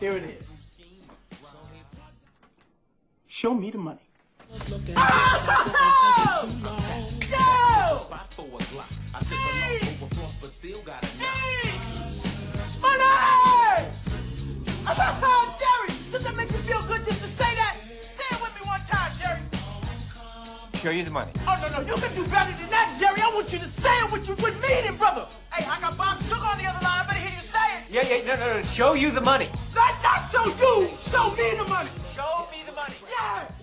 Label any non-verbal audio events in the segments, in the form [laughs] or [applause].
Here it is. Show me the money. Money! Jerry, does that make you feel good just to say that? Say it with me one time, Jerry. Show you the money. Oh, no, no, you can do better than that, Jerry. I want you to say it with you with meaning, brother. Hey, I got Bob Sugar on the other line. Yeah, yeah, no, no, no. Show you the money. Not, not show you. Show me the money. Show me the money. Yeah.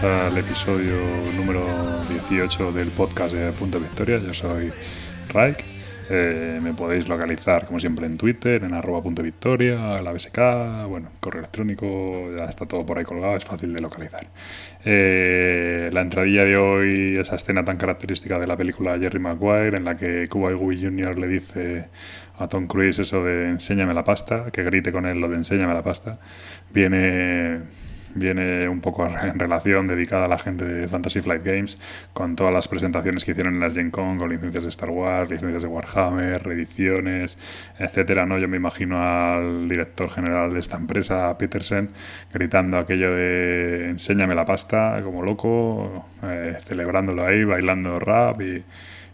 Al episodio número 18 del podcast de Punto Victoria. Yo soy Raik. Eh, me podéis localizar como siempre en Twitter, en arroba punto victoria, la BSK, bueno, correo electrónico, ya está todo por ahí colgado, es fácil de localizar. Eh, la entradilla de hoy, esa escena tan característica de la película Jerry Maguire, en la que Cuba Gooding Jr. le dice a Tom Cruise eso de enséñame la pasta, que grite con él lo de enséñame la pasta, viene viene un poco en relación dedicada a la gente de Fantasy Flight Games con todas las presentaciones que hicieron en las Gen Con con licencias de Star Wars, licencias de Warhammer, reediciones, etcétera, ¿no? Yo me imagino al director general de esta empresa, Petersen, gritando aquello de enséñame la pasta como loco, eh, celebrándolo ahí, bailando rap y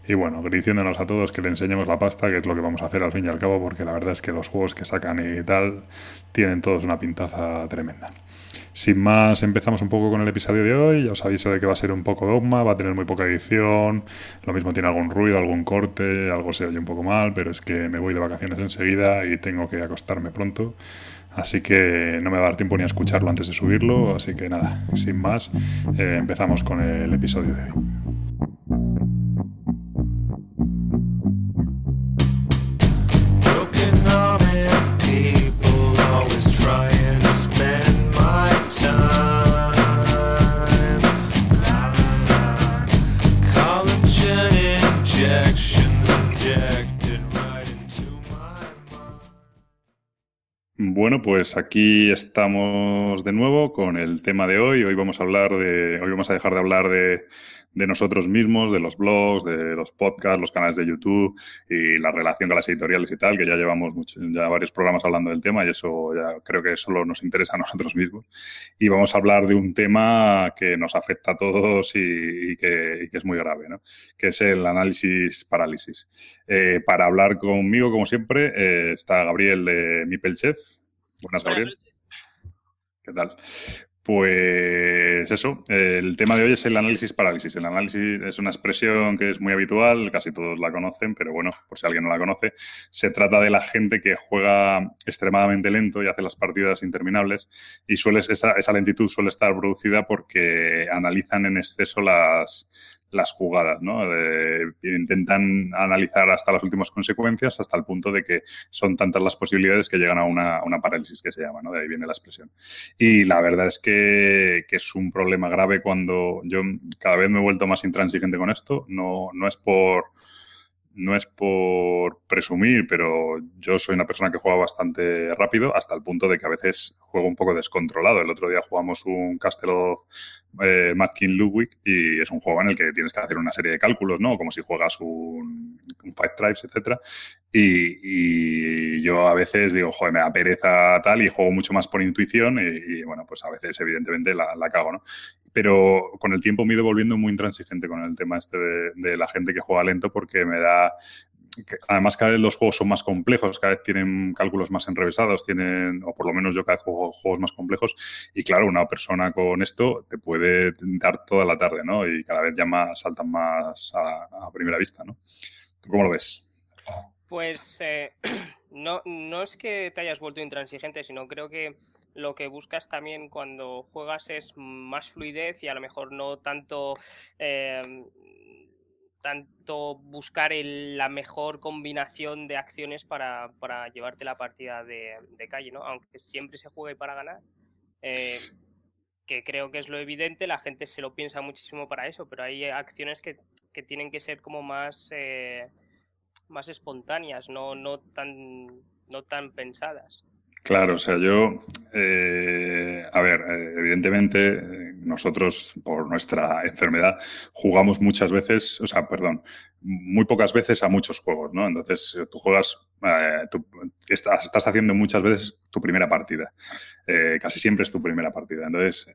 y bueno, diciéndonos a todos que le enseñemos la pasta, que es lo que vamos a hacer al fin y al cabo, porque la verdad es que los juegos que sacan y tal tienen todos una pintaza tremenda. Sin más, empezamos un poco con el episodio de hoy. Ya os aviso de que va a ser un poco dogma, va a tener muy poca edición. Lo mismo tiene algún ruido, algún corte, algo se oye un poco mal, pero es que me voy de vacaciones enseguida y tengo que acostarme pronto. Así que no me va a dar tiempo ni a escucharlo antes de subirlo. Así que nada, sin más, eh, empezamos con el episodio de hoy. Pues aquí estamos de nuevo con el tema de hoy. Hoy vamos a hablar de, hoy vamos a dejar de hablar de, nosotros mismos, de los blogs, de los podcasts, los canales de YouTube y la relación con las editoriales y tal, que ya llevamos mucho, ya varios programas hablando del tema y eso ya creo que solo nos interesa a nosotros mismos. Y vamos a hablar de un tema que nos afecta a todos y, que, es muy grave, ¿no? que es el análisis parálisis. Eh, para hablar conmigo, como siempre, eh, está Gabriel de Mipel Chef. Buenas, Gabriel. ¿Qué tal? Pues eso, el tema de hoy es el análisis parálisis. El análisis es una expresión que es muy habitual, casi todos la conocen, pero bueno, por si alguien no la conoce, se trata de la gente que juega extremadamente lento y hace las partidas interminables y suele, esa, esa lentitud suele estar producida porque analizan en exceso las, las jugadas, ¿no? Eh, intentan analizar hasta las últimas consecuencias, hasta el punto de que son tantas las posibilidades que llegan a una, una parálisis que se llama, ¿no? De ahí viene la expresión. Y la verdad es que, que, es un problema grave cuando yo cada vez me he vuelto más intransigente con esto. No, no es por no es por presumir, pero yo soy una persona que juega bastante rápido hasta el punto de que a veces juego un poco descontrolado. El otro día jugamos un Castle eh, Mad King Ludwig y es un juego en el que tienes que hacer una serie de cálculos, ¿no? Como si juegas un, Five Tribes, etcétera. Y, yo a veces digo, joder, me da pereza tal y juego mucho más por intuición y, y bueno, pues a veces evidentemente la, la cago, ¿no? Pero con el tiempo me he ido volviendo muy intransigente con el tema este de, la gente que juega lento porque me da además cada vez los juegos son más complejos, cada vez tienen cálculos más enrevesados, tienen, o por lo menos yo cada vez juego juegos más complejos, y claro, una persona con esto te puede dar toda la tarde, ¿no? Y cada vez ya más, saltan más a, a primera vista, ¿no? ¿Tú cómo lo ves? Pues eh, [clears throat] no, no es que te hayas vuelto intransigente, sino creo que lo que buscas también cuando juegas es más fluidez y a lo mejor no tanto eh, tanto buscar la mejor combinación de acciones para, para llevarte la partida de, de calle, ¿no? Aunque siempre se juegue para ganar, eh, que creo que es lo evidente, la gente se lo piensa muchísimo para eso, pero hay acciones que, que tienen que ser como más, eh, más espontáneas, no, no, tan, no tan pensadas. Claro, o sea, yo, eh, a ver, eh, evidentemente eh, nosotros por nuestra enfermedad jugamos muchas veces, o sea, perdón, muy pocas veces a muchos juegos, ¿no? Entonces tú juegas, estás, haciendo muchas veces tu primera partida, Eh, casi siempre es tu primera partida. Entonces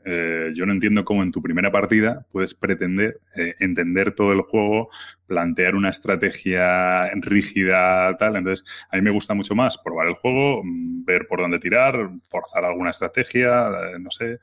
yo no entiendo cómo en tu primera partida puedes pretender entender todo el juego, plantear una estrategia rígida, tal. Entonces a mí me gusta mucho más probar el juego, mm, ver por dónde tirar, forzar alguna estrategia, eh, no sé,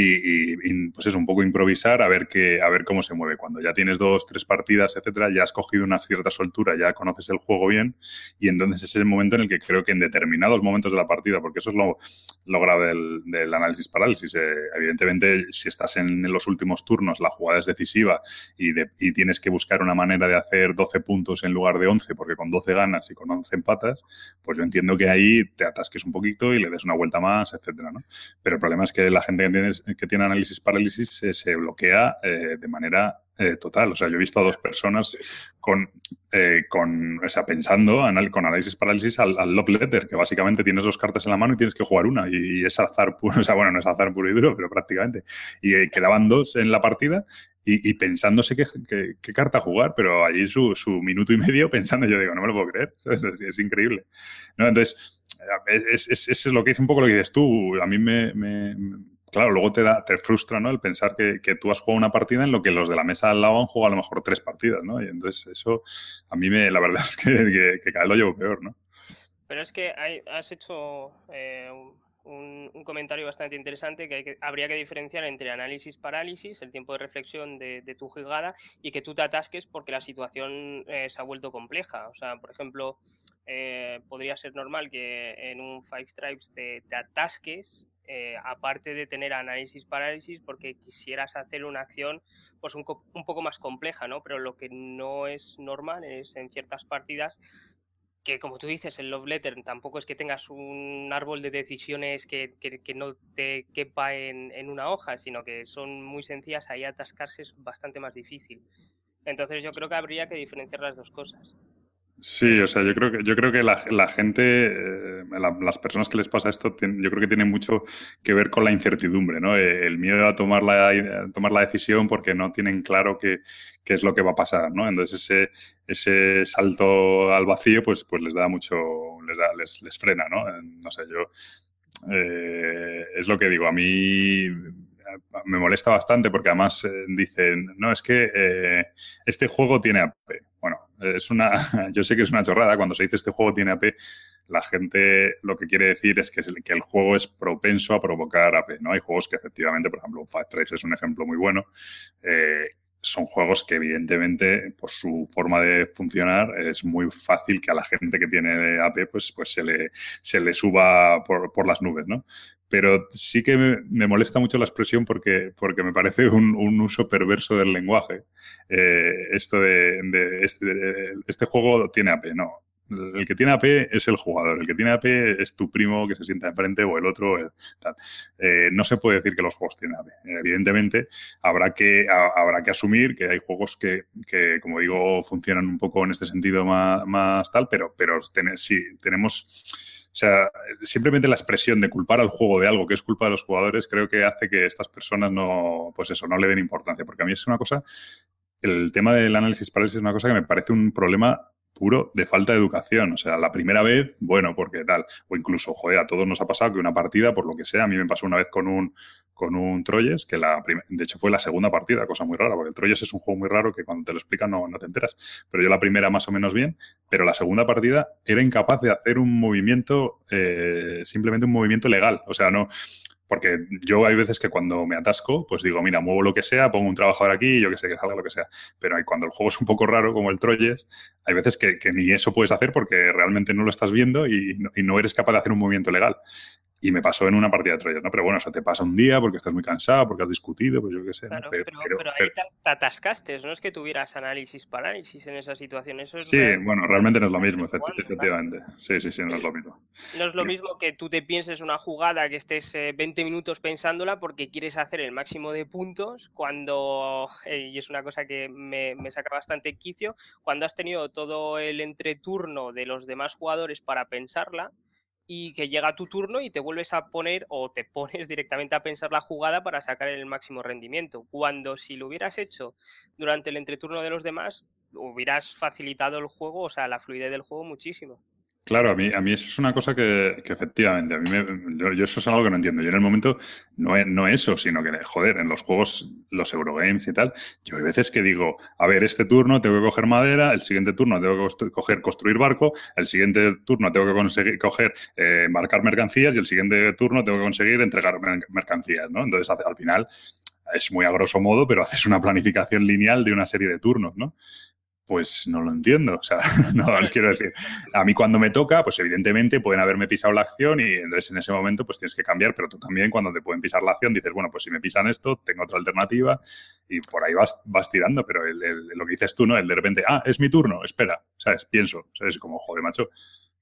y, y- pues es un poco improvisar a ver qué, a ver cómo se mueve. Cuando ya tienes dos, tres partidas, etcétera, ya has cogido una cierta soltura, ya conoces el juego bien, y entonces es el momento en el que creo que en determinados momentos de la partida, porque eso es lo, lo grave del, análisis parálisis. eh, evidentemente, si estás en, los últimos turnos, la jugada es decisiva y, de- y tienes que buscar una manera de hacer 12 puntos en lugar de 11, porque con 12 ganas y con 11 empatas, pues yo entiendo que ahí te atasques un poquito y le des una vuelta más, etcétera, ¿no? Pero el problema es que la gente que tiene, que tiene análisis parálisis se, se bloquea eh, de manera eh, total. O sea, yo he visto a dos personas con, eh, con o sea, pensando anal- con análisis parálisis al, al love letter, que básicamente tienes dos cartas en la mano y tienes que jugar una. Y, y es azar puro, [laughs] o sea, bueno, no es azar puro y duro, pero prácticamente. Y eh, quedaban dos en la partida y, y pensándose qué, qué- qué carta jugar, pero allí su, su minuto y medio pensando, yo digo, no me lo puedo creer, [laughs] es, increíble. ¿no? Entonces, eh, es, es, es- lo que dice un poco lo que dices tú. A mí me- me- claro, luego te da, te frustra, ¿no? El pensar que, tú has jugado una partida en lo que los de la mesa al lado han jugado a lo mejor tres partidas, ¿no? Y entonces eso, a mí me, la verdad [laughs] es que, que, cada vez lo llevo peor, ¿no? Pero es que hay- has hecho eh, un, comentario bastante interesante que, habría que diferenciar entre análisis parálisis, el tiempo de reflexión de, tu jugada, y que tú te atasques porque la situación eh, se ha vuelto compleja. O sea, por ejemplo, eh, podría ser normal que en un Five Tribes te, te atasques, eh, aparte de tener análisis parálisis, porque quisieras hacer una acción pues un, un poco más compleja, ¿no? Pero lo que no es normal es en ciertas partidas que como tú dices, el love letter tampoco es que tengas un árbol de decisiones que, que- no te quepa en una hoja, sino que son muy sencillas, ahí atascarse es bastante más difícil. Entonces yo creo que habría que diferenciar las dos cosas. Sí, o sea, yo creo que, yo creo que la, la gente, eh, la- las personas que les pasa esto, yo creo que tiene mucho que ver con la incertidumbre, ¿no? Eh, El miedo a tomar la, a tomar la decisión porque no tienen claro qué, qué es lo que va a pasar, ¿no? Entonces ese, ese salto al vacío, pues, pues les da mucho, les, da- les, les frena, ¿no? Eh, No sé, yo eh, es lo que digo, a mí me molesta bastante porque además eh, dicen, no, es que eh, este juego tiene AP. Bueno, es una, [laughs] yo sé que es una chorrada, cuando se dice este juego tiene AP, la gente lo que quiere decir es que, el- que el juego es propenso a provocar AP, ¿no? Hay juegos que efectivamente, por ejemplo, Five Tribes es un ejemplo muy bueno, eh, son juegos que evidentemente por su forma de funcionar es muy fácil que a la gente que tiene AP pues, pues se, le, se le suba por, por las nubes, ¿no? Pero sí que me, molesta mucho la expresión porque, porque me parece un, un uso perverso del lenguaje. Eh, esto de, este, este juego tiene AP, no. El que tiene AP es el jugador, el que tiene AP es tu primo que se sienta enfrente o el otro. Eh, no se puede decir que los juegos tienen AP. Evidentemente, habrá que, habrá que asumir que hay juegos que, que, como digo, funcionan un poco en este sentido más, más tal, pero, pero ten- sí, tenemos. O sea, simplemente la expresión de culpar al juego de algo que es culpa de los jugadores, creo que hace que estas personas no, pues eso, no le den importancia. Porque a mí es una cosa, el tema del análisis parálisis es una cosa que me parece un problema puro de falta de educación. O sea, la primera vez, bueno, porque tal. O incluso, joder, a todos nos ha pasado que una partida, por lo que sea, a mí me pasó una vez con un, con un Troyes, que la de hecho fue la segunda partida, cosa muy rara, porque el Troyes es un juego muy raro que cuando te lo explican no, no te enteras. Pero yo la primera más o menos bien, pero la segunda partida era incapaz de hacer un movimiento, eh, simplemente un movimiento legal. O sea, no. Porque yo hay veces que cuando me atasco, pues digo, mira, muevo lo que sea, pongo un trabajador aquí, yo que sé, que salga lo que sea. Pero cuando el juego es un poco raro, como el Troyes, hay veces que, que ni eso puedes hacer porque realmente no lo estás viendo y no, y no eres capaz de hacer un movimiento legal. Y me pasó en una partida de Troyes, ¿no? Pero bueno, eso te pasa un día porque estás muy cansado, porque has discutido, pues yo qué sé. ¿no? Claro, Pero- pero, pero- pero ahí te, te atascaste, no es que tuvieras análisis parálisis en esa situación. Eso es Sí, bueno, realmente no es lo mismo, efectivamente. Sí, sí, sí, no es lo mismo. No es lo mismo que tú te pienses una jugada, que estés eh, 20 minutos pensándola porque quieres hacer el máximo de puntos, cuando, eh, y es una cosa que me, me saca bastante quicio, cuando has tenido todo el entreturno de los demás jugadores para pensarla y que llega tu turno y te vuelves a poner o te [laughs] pones directamente a pensar la jugada para sacar el máximo rendimiento. Cuando si lo hubieras hecho durante el entreturno de los demás, hubieras facilitado el juego, o sea, la fluidez del juego muchísimo. Claro, a mí, a mí eso es una cosa que, efectivamente, a mí me- yo, yo eso es algo que no entiendo. Yo en el momento no no eso, sino que, joder, en los juegos, los Eurogames y tal, yo hay veces que digo, a ver, este turno tengo que coger madera, el siguiente turno tengo que coger construir barco, el siguiente turno tengo que conseguir coger eh, mercancías y el siguiente turno tengo que conseguir entregar mer- mercancías, ¿no? Entonces, al final, es muy a grosso modo, pero haces una planificación lineal de una serie de turnos, ¿no? Pues no lo entiendo. O sea, [laughs] no, os [laughs] quiero decir. A mí cuando me toca, pues evidentemente pueden haberme pisado la acción y entonces en ese momento pues tienes que cambiar, pero tú también cuando te pueden pisar la acción dices, bueno, pues si me pisan esto, tengo otra alternativa y por ahí vas, vas tirando, pero el- el- lo que dices tú, ¿no? El de repente, ah, es mi turno, espera, ¿sabes? Pienso, ¿sabes? Como, joder, macho,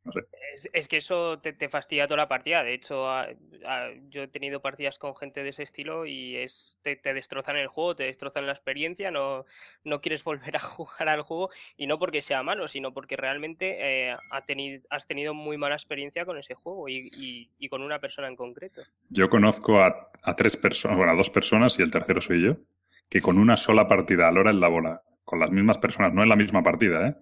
no sé. Es, es que eso te, te fastidia toda la partida. De hecho, a- a- yo he tenido partidas con gente de ese estilo y es te, te destrozan el juego, te destrozan la experiencia, no, no quieres [laughs] volver a jugar al juego y no porque sea malo, sino porque realmente eh, ha tenido, has tenido muy mala experiencia con ese juego y, y- y con una persona en concreto. Yo conozco a, a tres personas, bueno, a dos personas y el tercero soy yo, que con una sola partida, a la hora en la bola, con las mismas personas, no en la misma partida, ¿eh?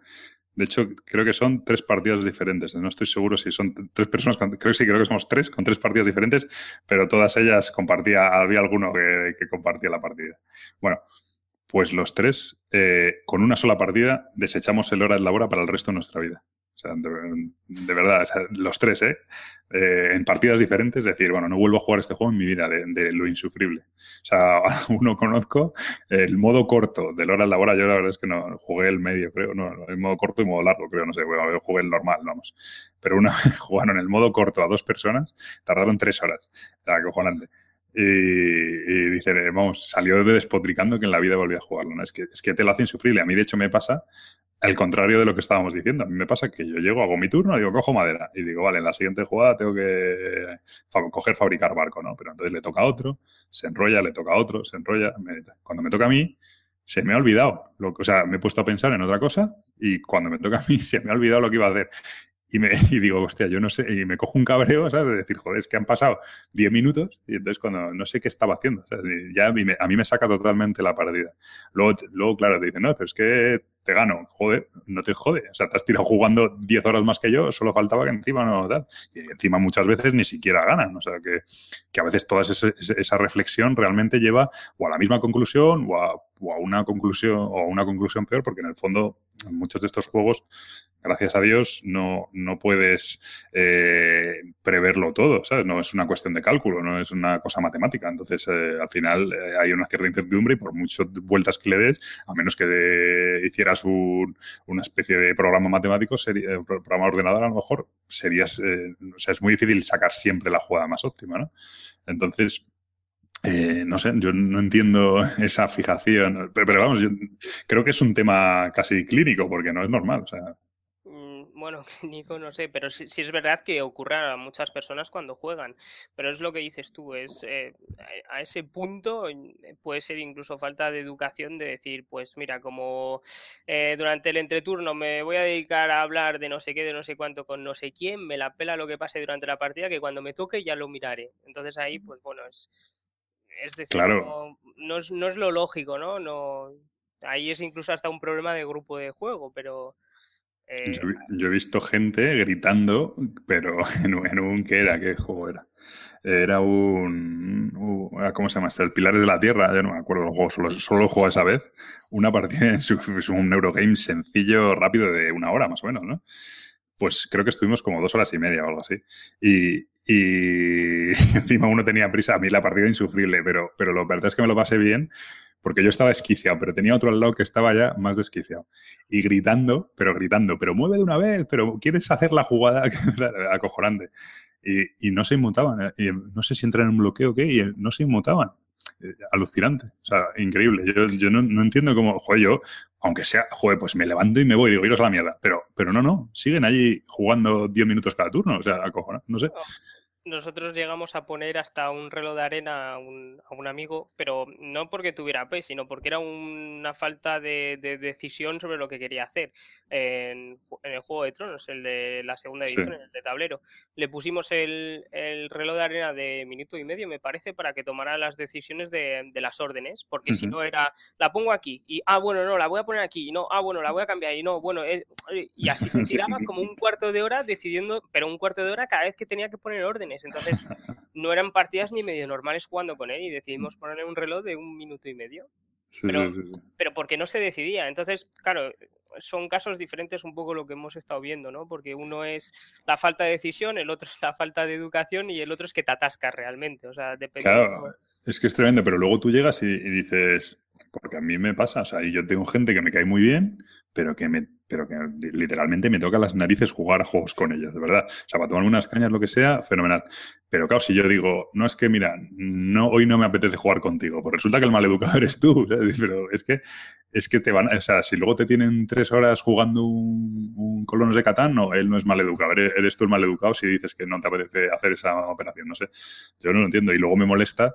De hecho, creo que son tres partidas diferentes. No estoy seguro si son tres personas, creo que sí, creo que somos tres, con tres partidas diferentes, pero todas ellas compartía, había alguno que, compartía la partida. Bueno, pues los tres, eh, con una sola partida, desechamos el hora en la hora para el resto de nuestra vida. Sea, de, de verdad, o sea, los tres, ¿eh? Eh, En partidas diferentes, decir, bueno, no vuelvo a jugar este juego en mi vida, de, de lo insufrible. O sea, [laughs] uno conozco el modo corto del hora en la hora, yo la verdad es que no jugué el medio, creo, no, el modo corto y modo largo, creo, no sé, bueno, jugué el normal, vamos. Pero una [laughs] jugaron el modo corto a dos personas, tardaron tres horas, o sea, acojonante. Y, y dicen, eh, vamos, salió de despotricando que en la vida volvía a jugarlo, ¿no? Es que, es que te lo hace insufrible. A mí, de hecho, me pasa al contrario de lo que estábamos diciendo. A mí me pasa que yo llego, hago mi turno, digo, cojo madera y digo, vale, en la siguiente jugada tengo que coger, fabricar barco, ¿no? Pero entonces le toca a otro, se enrolla, le toca a otro, se enrolla. cuando me toca a mí, se me ha olvidado. Lo, o sea, me he puesto a pensar en otra cosa y cuando me toca a mí, [laughs] se me ha olvidado lo que iba a hacer. Y, me, [laughs] y digo, hostia, yo no sé, y me cojo un cabreo, ¿sabes? De decir, joder, es que han pasado 10 minutos y entonces cuando no sé qué estaba haciendo, ya a mí, me, a mí me saca totalmente la partida. Luego, luego, claro, te dicen, no, pero es que te gano. Joder, no te jode. O sea, te has tirado jugando 10 horas más que yo, solo faltaba que encima no tal. Y encima muchas veces ni siquiera ganan. O sea, que, que a veces toda ese- esa reflexión realmente lleva o a la misma conclusión o a, o a una conclusión o a una conclusión peor, porque en el fondo en muchos de estos juegos, gracias a Dios, no, no puedes eh, preverlo todo, ¿sabes? No es una cuestión de cálculo, no es una cosa matemática. Entonces, eh, al final eh, hay una cierta incertidumbre y por muchas vueltas que le des, a menos que de- un- una especie de programa matemático, sería, eh, programa ordenador, a lo mejor serías, eh, o sea, es muy difícil sacar siempre la jugada más óptima, ¿no? Entonces, eh, no sé, yo no entiendo [laughs] esa fijación, pero, vamos, yo creo que es un tema casi clínico porque no es normal, o sea, Bueno, [laughs] Nico, no sé, pero sí, sí es verdad que ocurre a muchas personas cuando juegan, pero es lo que dices tú, es eh, a ese punto eh, puede ser incluso falta de educación de decir, pues mira, como eh, durante el entreturno me voy a dedicar a hablar de no sé qué, de no sé cuánto con no sé quién, me la pela lo que pase durante la partida, que cuando me toque ya lo miraré. Entonces ahí, pues bueno, es, es decir, Claro. no, no es, no es lo lógico, ¿no? No, ahí es incluso hasta un problema de grupo de juego, pero... eh, yo, he visto gente gritando, pero [laughs] en, un- ¿qué era? ¿Qué juego era? Era un, ah, ¿cómo se llama? este? El Pilares de la Tierra, yo no me acuerdo del juego, solo, solo lo juego esa vez. Una partida, en un Eurogame sencillo, rápido, de una hora más o menos, ¿no? Pues creo que estuvimos como dos horas y media o algo así. Y, y [laughs] encima uno tenía prisa, a mí la partida insufrible, pero, pero lo verdad es que me lo pasé bien porque yo estaba esquiciado, pero tenía otro al lado que estaba ya más desquiciado. Y gritando, pero gritando, pero mueve de una vez, pero quieres hacer la jugada [laughs] acojonante. y, no se inmutaban. eh, Y no sé si entran en un bloqueo o qué, y no se inmutaban. Eh, Alucinante. O sea, increíble. Yo, no, entiendo cómo, joder, yo, aunque sea, joder, pues me levanto y me voy digo, iros a la mierda. Pero, pero no, no, siguen allí jugando 10 minutos cada turno. O sea, acojonado, no sé. Nosotros llegamos a poner hasta un reloj de arena a un, a un amigo, pero no porque tuviera P, sino porque era una falta de, de decisión sobre lo que quería hacer en, el Juego de Tronos, el de la segunda Sí. edición, el de tablero. Le pusimos el, el reloj de arena de minuto y medio, me parece, para que tomara las decisiones de, de las órdenes, porque si no era, la pongo aquí, y ah, bueno, no, la voy a poner aquí, y no, ah, bueno, la voy a cambiar, y no, bueno, eh, y así se [laughs] Sí. tiraba como un cuarto de hora decidiendo, pero un cuarto de hora cada vez que tenía que poner órdenes. Entonces, [laughs] no eran partidas ni medio normales jugando con él y decidimos ponerle un reloj de un minuto y medio. Sí, Pero- sí, sí. Pero porque no se decidía. Entonces, claro, son casos diferentes un poco lo que hemos estado viendo, ¿no? Porque uno es la falta de decisión, el otro [laughs] es la falta de educación y el otro es que te atascas realmente. O sea, depende. Claro, es que es tremendo, pero luego tú llegas y, y dices, porque a mí me pasa, o sea, yo tengo gente que me cae muy bien, pero que me, pero que literalmente me toca las narices jugar a juegos con ellos, de verdad. O sea, para tomarme unas cañas, lo que sea, fenomenal. Pero claro, si yo digo, no es que, mira, no, hoy no me apetece jugar contigo, pues resulta que el maleducado [laughs] eres tú, ¿sabes? pero es que, es que te van, o sea, si luego te tienen tres horas jugando un, un colonos de Catán, no, él no es maleducado, eres, eres tú el maleducado si dices que no te apetece hacer esa operación, no sé. Yo no lo entiendo. Y luego me molesta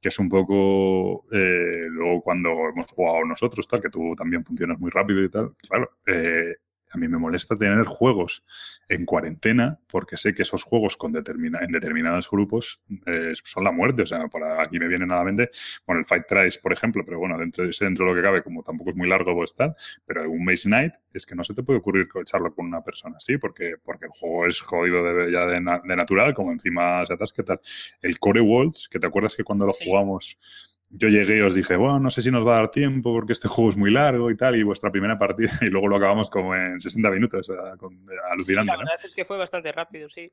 que es un poco eh, luego cuando hemos jugado nosotros, tal, que tú también funcionas muy rápido y tal, claro, eh, a mí me molesta tener juegos en cuarentena porque sé que esos juegos con determina, en determinados grupos eh, son la muerte. O sea, por aquí me viene a la mente, bueno, el Fight Tries, por ejemplo, pero bueno, dentro, dentro de lo que cabe, como tampoco es muy largo, pues tal, pero un Maze Night es que no se te puede ocurrir echarlo con una persona así porque, porque el juego es jodido de, ya de, na- de natural, como encima se atasca tal. El Core Worlds, que te acuerdas que cuando lo Sí. jugamos yo llegué y os dije, bueno, no sé si nos va a dar tiempo porque este [laughs] juego es muy largo y tal, y vuestra primera partida, [laughs] y luego lo acabamos como en 60 minutos, o sea, con- Sí, la ¿no? verdad es que fue bastante rápido, sí.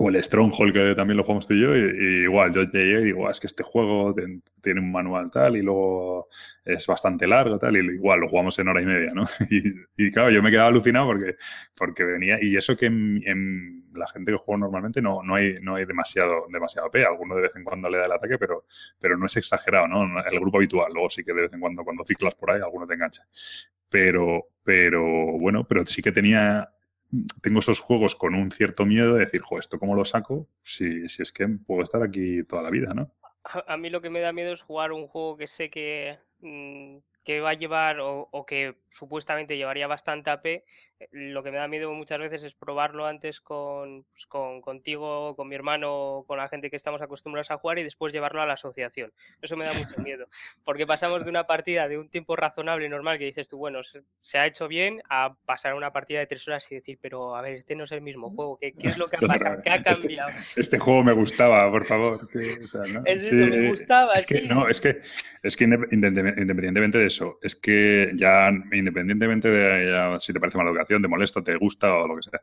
O el Stronghold, que también lo jugamos tú y yo, y, y igual, yo llegué y digo, "Ah, es que este juego ten- tiene un manual tal, y luego es bastante largo tal, y igual lo jugamos en hora y media, ¿no? [laughs] Y, y claro, yo me quedaba alucinado porque, porque venía, y eso que en, en la gente que juega normalmente no, no hay, no hay demasiado, demasiado P, alguno de vez en cuando le da el ataque, pero, pero no es exagerado, ¿no? El grupo habitual, luego sí que de vez en cuando, cuando ciclas por ahí, alguno te engancha. Pero, pero bueno, pero sí que tenía, tengo esos juegos con un cierto miedo de decir, jo, ¿esto cómo lo saco? Si, si es que puedo estar aquí toda la vida, ¿no? A a mí lo que me da miedo es jugar un juego que sé que, mm, que va a llevar o, o que supuestamente llevaría bastante AP. Eh, Lo que me da miedo muchas veces es probarlo antes con, pues, con contigo, con mi hermano, con la gente que estamos acostumbrados a jugar y después llevarlo a la asociación. Eso me da mucho [laughs] miedo, porque pasamos de una partida de un tiempo razonable y normal que dices tú, bueno, se, ha hecho bien, a pasar a una partida de tres horas y decir, pero a ver, este no es el mismo juego, ¿qué, qué es lo [laughs] que ha pasado? ¿Qué ha este- cambiado? Este juego me gustaba, por favor. que, o sea, ¿no? Es Sí, eso, me gustaba, es que. No, es que, es que independientemente de eso, es que ya independientemente de ya, si te parece mala te molesta, te gusta o lo que sea,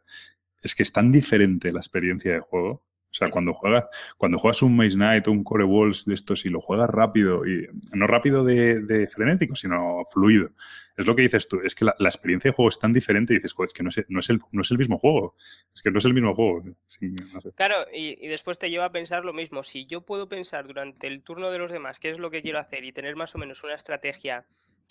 es que es tan diferente la experiencia de juego. O sea, cuando juegas, cuando juegas un Maze Knight o un Core Walls de estos y lo juegas rápido, y no rápido de, de frenético, sino fluido. Es lo que dices tú, es que la, la experiencia de juego es tan diferente y dices, joder, es que no es, no es, el, no es el mismo juego. Es que no es el mismo juego. Sí, no sé. Claro, y, y después te lleva a pensar lo mismo. Si yo puedo pensar durante el turno de los demás qué es lo que quiero hacer y tener más o menos una estrategia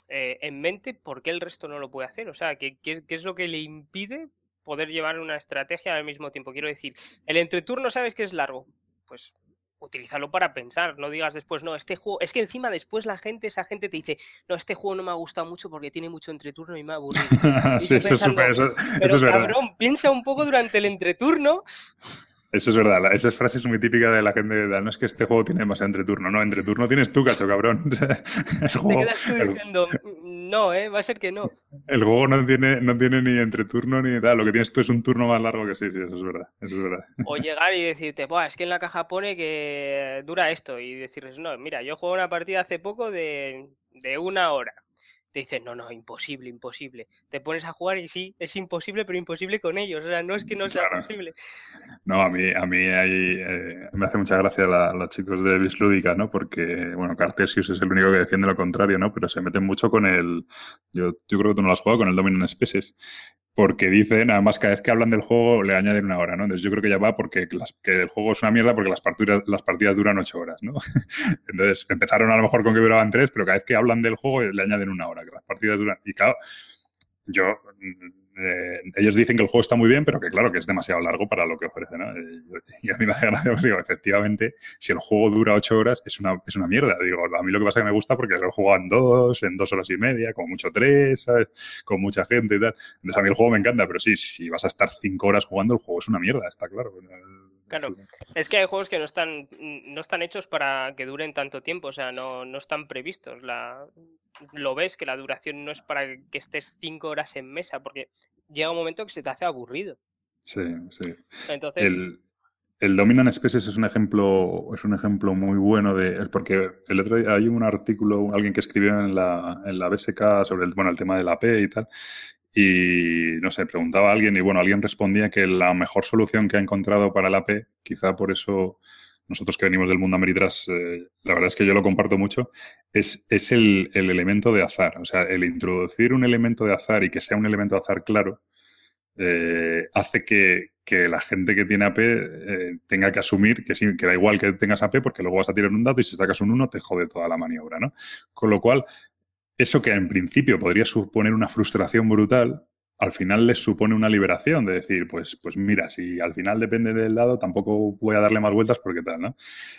eh, en mente, ¿por qué el resto no lo puede hacer? O sea, ¿qué, qué, qué es lo que le impide poder llevar una estrategia al mismo tiempo? Quiero decir, el entreturno sabes que es largo. Pues utilízalo para pensar, no digas después, no, este juego, es que encima después la gente, esa gente te dice, no, este juego no me ha gustado mucho porque tiene mucho entreturno y me ha aburrido. [laughs] sí, eso, es pensando, eso- es verdad. cabrón, piensa un poco durante el entreturno Eso es verdad. Esa frase es muy típica de la gente. de, No es que este juego tiene demasiado entreturno. No, entreturno tienes tú, cacho, cabrón. [laughs] Te juego, quedas tú el- diciendo, "Mm, no, ¿eh? va a ser que no. el juego no tiene, no tiene ni entreturno ni tal. Lo que tienes tú es un turno más largo que sí, sí, eso es verdad. Eso es verdad. O [laughs] llegar y decirte, Buah, es que en la caja pone que dura esto. Y decirles, no, mira, yo juego una partida hace poco de, de una hora. Te dicen, no, no, imposible, imposible. Te pones a jugar y sí, es imposible, pero imposible con ellos. O sea, no es que no [laughs] sea Claro. posible. No, a mí, a mí ahí, eh, me hace mucha gracia la- los chicos de Bislúdica, ¿no? Porque, bueno, Cartesius es el único que defiende lo contrario, ¿no? Pero se meten mucho con el. Yo, yo creo que tú no lo has jugado, con el Dominion Species. Porque dicen, además, cada vez que hablan del juego le añaden una hora, ¿no? Entonces yo creo que ya va porque que el juego es una mierda porque las partidas, las partidas duran ocho horas, ¿no? [laughs] Entonces empezaron a lo mejor con que duraban tres, pero cada vez que hablan del juego le añaden una hora, que las partidas duran. Y claro, yo. Eh, ellos dicen que el juego está muy bien, pero que claro, que es demasiado largo para lo que ofrece, ¿no? Y a mí me hace gracia, porque digo, efectivamente, si el juego dura ocho horas, es una, es una mierda. Digo, a mí lo que pasa es que me gusta porque lo he jugado en dos, en dos horas y media, como mucho tres, ¿sabes? Con mucha gente y tal. Entonces a mí el juego me encanta, pero sí, si vas a estar cinco horas jugando, el juego es una mierda, está claro. Claro. Sí. Es que hay juegos que no están, no están hechos para que duren tanto tiempo, o sea, no, no están previstos. La, lo ves que la duración no es para que estés cinco horas en mesa, porque llega un momento que se te hace aburrido. Sí, sí. Entonces, El, el Dominant Species es un ejemplo, es un ejemplo muy bueno de. Porque el otro día hay un artículo, alguien que escribió en la, en la BSK sobre el, bueno, el tema de la P y tal. Y no sé, preguntaba a alguien, y bueno, alguien respondía que la mejor solución que ha encontrado para la P, quizá por eso nosotros que venimos del mundo Ameritrash, eh, la verdad es que yo lo comparto mucho, es, es el, el elemento de azar. O sea, el introducir un elemento de azar y que sea un elemento de azar claro, eh, hace que, que la gente que tiene AP eh, tenga que asumir que sí, que da igual que tengas AP porque luego vas a tirar un dado y si sacas un 1 te jode toda la maniobra, ¿no? Con lo cual, eso que en principio podría suponer una frustración brutal, al final les supone una liberación de decir, pues, pues mira, si al final depende del dado, tampoco voy a darle más vueltas porque tal, ¿no?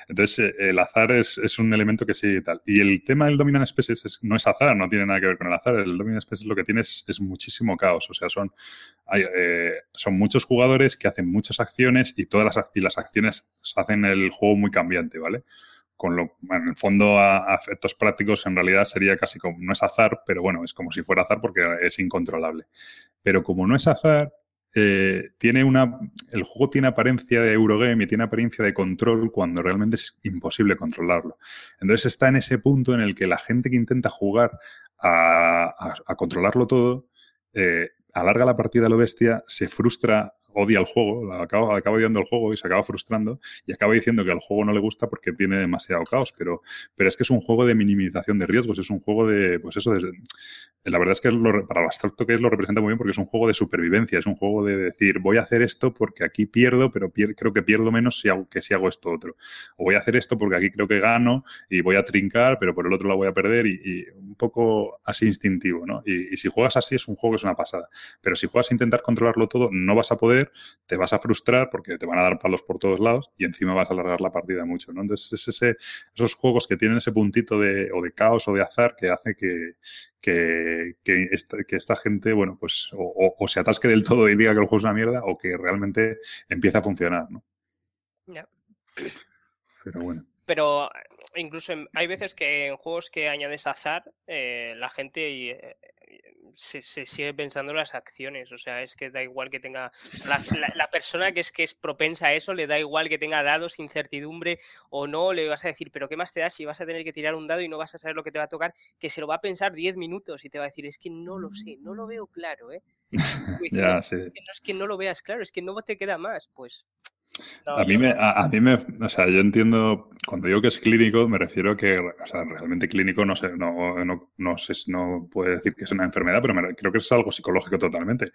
Entonces, eh, el azar es, un elemento que sí tal. Y el tema del Dominant Species es, no es azar, no tiene nada que ver con el azar. El Dominant Species lo que tiene es, muchísimo caos. O sea, son, hay, eh, muchos jugadores que hacen muchas acciones y todas las, y las acciones hacen el juego muy cambiante, ¿vale? Con lo, en el fondo a, efectos prácticos en realidad sería casi como, no es azar, pero bueno, es como si fuera azar porque es incontrolable. Pero como no es azar, eh, tiene una, el juego tiene apariencia de Eurogame y tiene apariencia de control cuando realmente es imposible controlarlo. Entonces está en ese punto en el que la gente que intenta jugar a, a, a controlarlo todo, eh, alarga la partida a lo bestia, se frustra odia el juego, acaba, acaba, odiando el juego y se acaba frustrando y acaba diciendo que al juego no le gusta porque tiene demasiado caos, pero, pero es que es un juego de minimización de riesgos, es un juego de, pues eso, de, la verdad es que lo, para lo abstracto que es lo representa muy bien porque es un juego de supervivencia, es un juego de decir, voy a hacer esto porque aquí pierdo, pero creo que pierdo menos si hago, que si hago esto otro. O voy a hacer esto porque aquí creo que gano y voy a trincar, pero por el otro la voy a perder y, y un poco así instintivo, ¿no? Y, y si juegas así es un juego que es una pasada, pero si juegas a intentar controlarlo todo, no vas a poder te vas a frustrar porque te van a dar palos por todos lados y encima vas a alargar la partida mucho, ¿no? Entonces es ese, esos juegos que tienen ese puntito de, o de caos o de azar que hace que, que, que, esta, que esta, gente, bueno, pues o, o, o, se atasque del todo y diga que el juego es una mierda o que realmente empiece a funcionar, ¿no? Yeah. Pero bueno. Pero incluso en, hay veces que en juegos que añades azar, eh, la gente eh, se, se, sigue pensando en las acciones. O sea, es que da igual que tenga. La, la, la, persona que es que es propensa a eso, le da igual que tenga dados, incertidumbre o no, le vas a decir, pero ¿qué más te da si vas a tener que tirar un dado y no vas a saber lo que te va a tocar? Que se lo va a pensar 10 minutos y te va a decir, es que no lo sé, no lo veo claro, ¿eh? [laughs] Dice, ya, sí. no es que no lo veas claro, es que no te queda más. Pues no, a, mí me, a, a, mí me, o sea, yo entiendo, cuando digo que es clínico, me refiero a que, o sea, realmente clínico no sé, no, no, no sé, no puede decir que es una enfermedad, pero me, creo que es algo psicológico totalmente,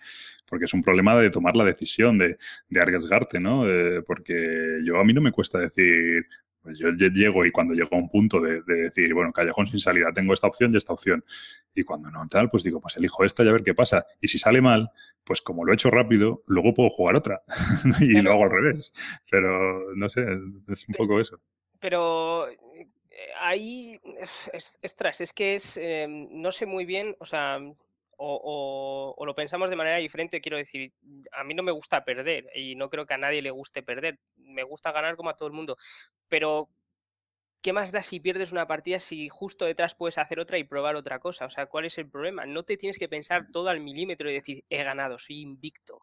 porque es un problema de tomar la decisión, de, de arriesgarte, ¿no? Eh, porque yo, a mí no me cuesta decir, pues yo llego y cuando llego a un punto de, de, decir, bueno, callejón sin salida, tengo esta opción y esta opción. Y cuando no tal, pues digo, pues elijo esta y a ver qué pasa. Y si sale mal, pues como lo he hecho rápido, luego puedo jugar otra. [laughs] y lo hago al revés. Pero no sé, es un poco eso. Pero ahí, es, es, es que es, eh, no sé muy bien, o sea, o, lo pensamos de manera diferente, quiero decir, a mí no me gusta perder y no creo que a nadie le guste perder, me gusta ganar como a todo el mundo, pero ¿qué más da si pierdes una partida si justo detrás puedes hacer otra y probar otra cosa? O sea, ¿cuál es el problema? No te tienes que pensar todo al milímetro y decir, he ganado, soy invicto.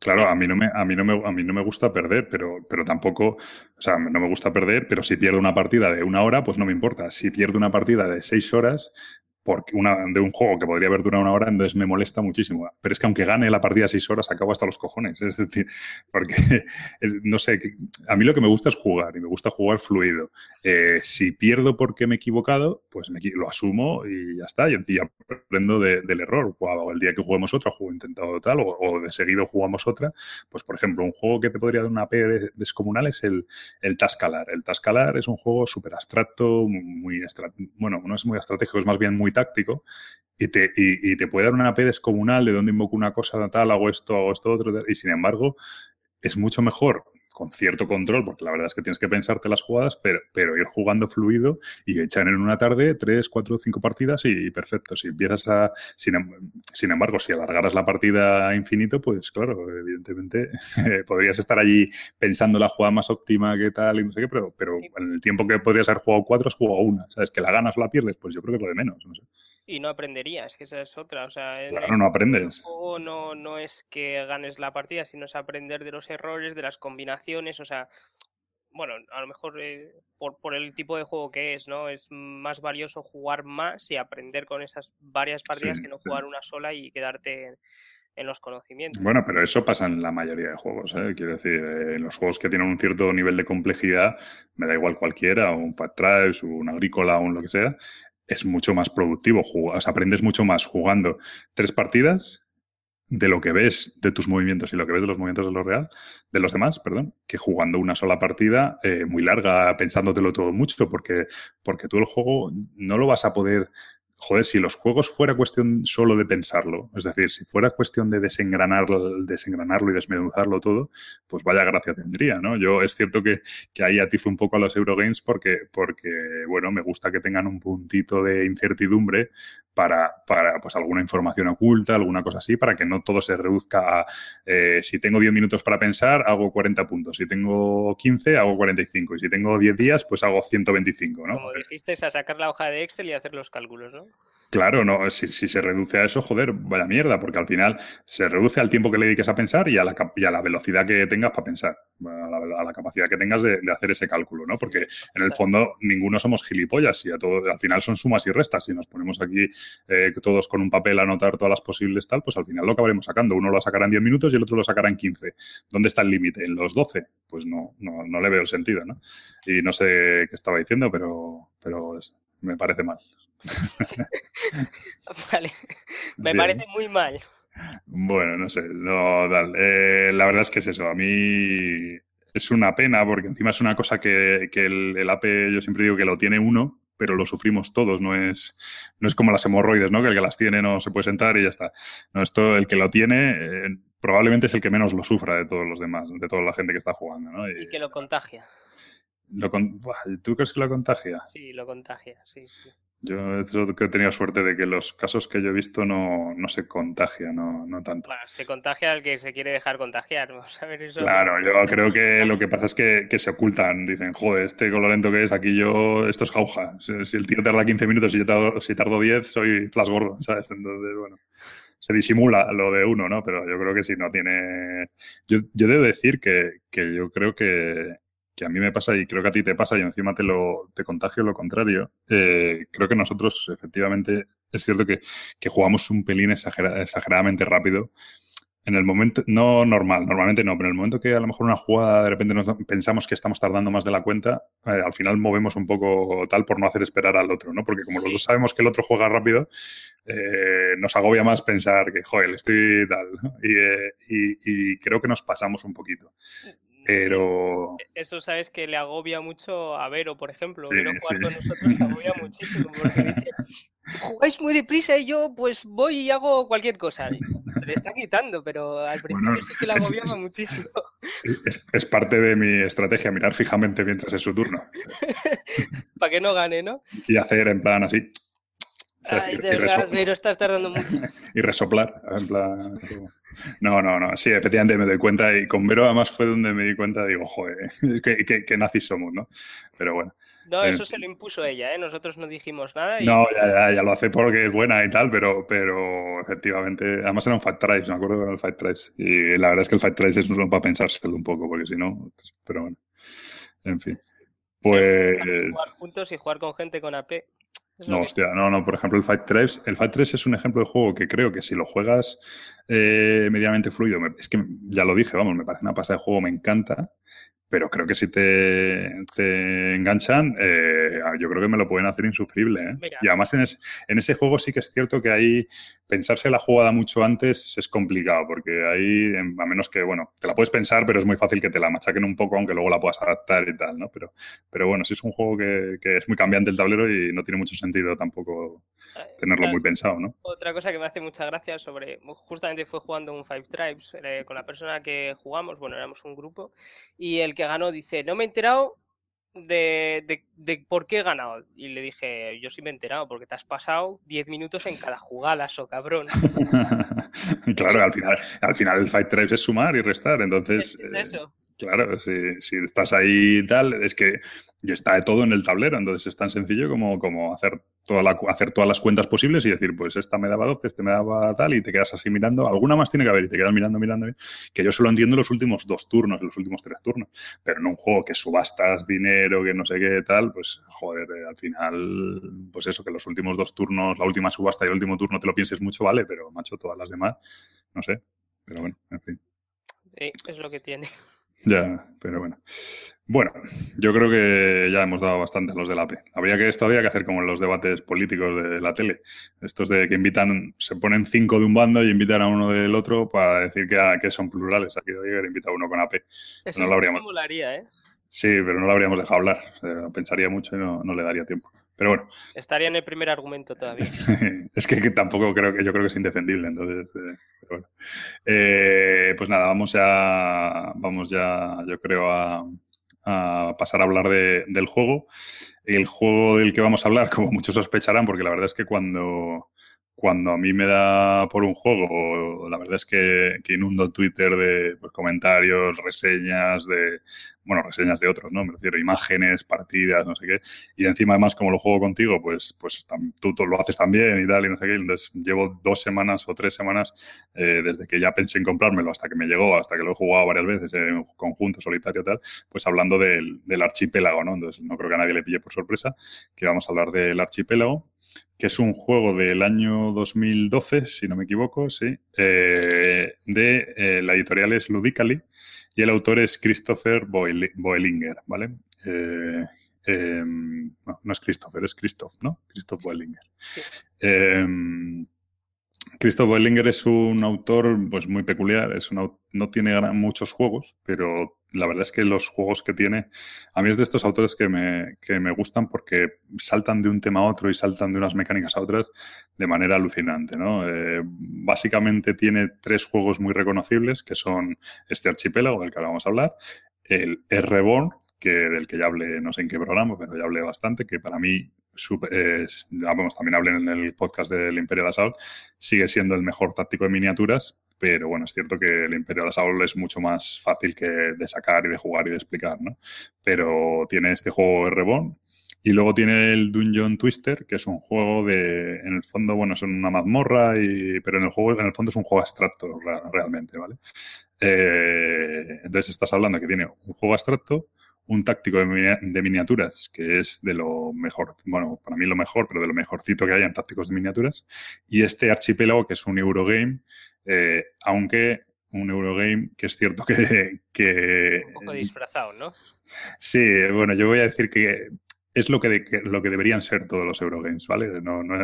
Claro, a mí no me, a mí no me, a mí no me gusta perder, pero, pero tampoco, o sea, no me gusta perder, pero si pierdo una partida de una hora, pues no me importa. Si pierdo una partida de seis horas, porque una, de un juego que podría haber durado una hora, entonces me molesta muchísimo. Pero es que aunque gane la partida seis horas, acabo hasta los cojones. Es decir, [laughs] porque, es- no sé, a mí lo que me gusta es jugar y me gusta jugar fluido. Eh, si pierdo porque me he equivocado, pues me, lo asumo y ya está. Y, y aprendo de- del error. O el día que juguemos otra, juego intentado tal, o, o de seguido jugamos otra. Pues, por ejemplo, un juego que te podría dar una P de- descomunal es el, el Tascalar. El Tascalar es un juego súper abstracto, muy, estra- bueno, no es muy estratégico, es más bien muy táctico y te, y, y te puede dar una AP descomunal de dónde invoco una cosa tal, hago esto, hago esto otro, y sin embargo es mucho mejor con cierto control, porque la verdad es que tienes que pensarte las jugadas, pero, pero ir jugando fluido y echar en una tarde tres, cuatro, cinco partidas y perfecto. Si empiezas a... Sin, em- sin embargo, si alargaras la partida a infinito, pues claro, evidentemente [laughs] podrías estar allí pensando la jugada más óptima, qué tal y no sé qué, pero, pero en el tiempo que podrías haber jugado cuatro, has jugado una. ¿Sabes? Que la ganas o la pierdes, pues yo creo que es lo de menos. No sé. Y no aprenderías, que esa es otra. O sea, Claro, no aprendes. juego no, no es que ganes la partida, sino es aprender de los errores, de las combinaciones. O sea, bueno, a lo mejor eh, por, por el tipo de juego que es, ¿no? Es más valioso jugar más y aprender con esas varias partidas Sí, que no sí. jugar una sola y quedarte en, en los conocimientos. Bueno, pero eso pasa en la mayoría de juegos. ¿eh? Quiero decir, eh, en los juegos que tienen un cierto nivel de complejidad, me da igual cualquiera, un Fat Tribes, un Agrícola, un lo que sea, es mucho más productivo. jugar- o sea, aprendes mucho más jugando tres partidas de lo que ves de tus movimientos y lo que ves de los movimientos de los real, de los demás, perdón, que jugando una sola partida eh, muy larga, pensándotelo todo mucho, porque, porque tú el juego no lo vas a poder. Joder, si los juegos fuera cuestión solo de pensarlo, es decir, si fuera cuestión de desengranar, desengranarlo y desmenuzarlo todo, pues vaya gracia tendría, ¿no? Yo es cierto que, que ahí atizo un poco a los Eurogames porque, porque, bueno, me gusta que tengan un puntito de incertidumbre para, para pues alguna información oculta, alguna cosa así, para que no todo se reduzca a eh, si tengo 10 minutos para pensar, hago 40 puntos, si tengo 15, hago 45, y si tengo 10 días, pues hago 125, ¿no? Como dijiste, es a sacar la hoja de Excel y hacer los cálculos, ¿no? Claro, no, si, si se reduce a eso, joder, vaya mierda, porque al final se reduce al tiempo que le dediques a pensar y a la, cap- y a la velocidad que tengas para pensar, a la, a la capacidad que tengas de, de hacer ese cálculo, ¿no? Porque en el fondo ninguno somos gilipollas y a todo, al final son sumas y restas. Si nos ponemos aquí eh, todos con un papel a anotar todas las posibles tal, pues al final lo acabaremos sacando. Uno lo sacará en 10 minutos y el otro lo sacará en 15. ¿Dónde está el límite? ¿En los 12? Pues no, no, no le veo el sentido, ¿no? Y no sé qué estaba diciendo, pero, pero me parece mal. [laughs] Vale. Me Bien. parece muy mal. Bueno, no sé, no, tal. Eh, la verdad es que es eso. A mí es una pena porque encima es una cosa que, que el, el AP, yo siempre digo que lo tiene uno, pero lo sufrimos todos. No es, no es como las hemorroides, ¿no? Que el que las tiene no se puede sentar y ya está. No, esto, el que lo tiene, eh, probablemente es el que menos lo sufra de todos los demás, de toda la gente que está jugando, ¿no? Y que lo contagia. Lo con- ¿Tú crees que lo contagia? Sí, lo contagia, sí, sí. Yo que he tenido suerte de que los casos que yo he visto no, no se contagia, no, no tanto. Bueno, se contagia al que se quiere dejar contagiar. [laughs] Vamos a ver eso. Claro, yo [laughs] creo que lo que pasa es que, que se ocultan. Dicen, joder, este con lo lento que es, aquí yo, esto es jauja. Si, si el tío tarda 15 minutos y yo tardo, si tardo 10, soy flash gordo, [laughs] ¿sabes? Entonces, bueno, se disimula lo de uno, ¿no? Pero yo creo que si no tiene... Yo, yo debo decir que, que yo creo que, que a mí me pasa y creo que a ti te pasa y encima te lo te contagio lo contrario. Eh, creo que nosotros, efectivamente, es cierto que, que jugamos un pelín exagera- exageradamente rápido en el momento, no normal, normalmente no, pero en el momento que a lo mejor una jugada de repente nos pensamos que estamos tardando más de la cuenta, eh, al final movemos un poco tal por no hacer esperar al otro, ¿no? Porque como los dos sabemos que el otro juega rápido, eh, nos agobia más pensar que, joder, estoy tal, ¿no? y, y- y creo que nos pasamos un poquito. Pero [laughs] Eso sabes que le agobia mucho a Vero, por ejemplo. Sí, Vero jugar sí. con nosotros [laughs] agobia Sí. muchísimo porque dice, [laughs] jugáis muy deprisa y yo pues voy y hago cualquier cosa. Se le está quitando, pero al principio Bueno, sí que le agobiaba es- muchísimo. es, es parte de mi estrategia, mirar fijamente mientras es su turno Para que no gane, ¿no? y hacer en plan así. ¿Sabes? Ay, Y- de y verdad, reso- Vero, estás tardando mucho. [laughs] y resoplar. En plan, como- no, no, no. Sí, efectivamente me doy cuenta y con Vero además fue donde me di cuenta, digo, joder, [laughs] que, que, que nazis somos, ¿no? Pero bueno. No, En eso se lo impuso ella, ¿eh? Nosotros no dijimos nada y No, ya, ya, ya lo hace porque es buena y tal, pero, pero efectivamente, además era un Fight Tribes, me acuerdo que era el Fight Tribes. Y la verdad es que el Fight Tribes es uno para pensárselo un poco, porque si no, pero bueno. En fin. Pues jugar juntos y jugar con gente con AP. No, hostia, no, no, por ejemplo, el Fight 3, el Fight 3 es un ejemplo de juego que creo que si lo juegas eh, medianamente fluido, me- es que ya lo dije, vamos, me parece una pasada de juego, me encanta, pero creo que si te, te enganchan, eh, yo creo que me lo pueden hacer insufrible. ¿eh? Y además en, es- en ese juego sí que es cierto que ahí pensarse la jugada mucho antes es complicado, porque ahí, a menos que, bueno, te la puedes pensar, pero es muy fácil que te la machaquen un poco, aunque luego la puedas adaptar y tal, ¿no? Pero, pero bueno, sí es un juego que, que es muy cambiante el tablero y no tiene mucho sentido tampoco tenerlo Otra- muy pensado, ¿no? Otra cosa que me hace mucha gracia sobre, justamente fue jugando un Five Tribes eh, con la persona que jugamos, bueno, éramos un grupo, y el que ganó dice, no me he enterado de, de, de por qué he ganado. Y le dije, yo sí me he enterado, porque te has pasado 10 minutos en cada jugada, so cabrón. [laughs] claro, al final, al final el Fight Tribes es sumar y restar, entonces... Es eh. Claro, si, estás ahí y tal, es que y está todo en el tablero, entonces es tan sencillo como, como hacer, hacer todas las cuentas posibles y decir, pues esta me daba 12, este me daba tal, y te quedas así mirando, alguna más tiene que haber, y te quedas mirando, mirando, que yo solo entiendo los últimos dos turnos, los últimos tres turnos, pero en un juego que subastas dinero, que no sé qué tal, pues joder, eh, al final, pues eso, que los últimos dos turnos, la última subasta y el último turno te lo pienses mucho, vale, pero macho, todas las demás, no sé, pero bueno, en fin. Sí, es lo que tiene. Ya, pero bueno. Bueno, yo creo que ya hemos dado bastante a los del AP. Habría que esto habría que hacer como en los debates políticos de la tele. Estos de que invitan, se ponen cinco de un bando y invitan a uno del otro para decir que, ah, que son plurales. Aquí Dieguer invita a uno con AP. Eso, No lo habríamos- ¿eh? Sí, pero no lo habríamos dejado hablar. Pensaría mucho y no, no le daría tiempo. Pero bueno, Estaría en el primer argumento todavía. [laughs] es que, que tampoco creo que yo creo que es indefendible, entonces eh, pero bueno. Eh, pues nada, vamos ya, vamos ya, yo creo a, a pasar a hablar de- del juego. El juego del que vamos a hablar, [laughs] como muchos sospecharán, porque la verdad es que cuando cuando a mí me da por un juego, la verdad es que, que inundo Twitter de pues, comentarios, reseñas de, bueno, reseñas de otros, ¿no? Me refiero, imágenes, partidas, no sé qué. Y encima, además, como lo juego contigo, pues, pues tú, tú lo haces también y tal, y no sé qué. Entonces, llevo dos semanas o tres semanas eh, desde que ya pensé en comprármelo hasta que me llegó, hasta que lo he jugado varias veces en conjunto, solitario, tal, pues hablando del, del archipiélago, ¿no? Entonces, no creo que a nadie le pille por sorpresa que vamos a hablar del archipiélago, que es un juego del año 2012, si no me equivoco, sí, eh, de eh, la editorial es Ludically y el autor es Christopher Boeli- Boelinger, ¿vale? Eh, eh, no, no es Christopher, es Christoph, ¿no? Christoph Boelinger. Sí. Christoph Boelinger es un autor pues muy peculiar, es no tiene muchos juegos, pero la verdad es que los juegos que tiene, a mí es de estos autores que me, que me gustan porque saltan de un tema a otro y saltan de unas mecánicas a otras de manera alucinante, ¿no? Eh, básicamente tiene tres juegos muy reconocibles, que son este archipiélago del que ahora vamos a hablar, el R-Reborn, que, del que ya hablé, no sé en qué programa, pero ya hablé bastante, que para mí super- ya vamos, también hablé en el podcast del Imperio de Assault, sigue siendo el mejor táctico de miniaturas, pero bueno, es cierto que el Imperio de Assault es mucho más fácil que de sacar y de jugar y de explicar, ¿no? Pero tiene este juego Reborn y luego tiene el Dungeon Twister, que es un juego de, en el fondo, bueno, es una mazmorra, y, pero en el juego, en el fondo es un juego abstracto ra- realmente, ¿vale? Eh, entonces estás hablando que tiene un juego abstracto, un táctico de, mini- de miniaturas, que es de lo mejor, bueno, para mí lo mejor, pero de lo mejorcito que hay en tácticos de miniaturas, y este archipiélago, que es un Eurogame, eh, aunque un Eurogame que es cierto [laughs] que, que Un poco disfrazado, ¿no? Sí, bueno, yo voy a decir que es lo que, de- lo que deberían ser todos los Eurogames, ¿vale? No, no-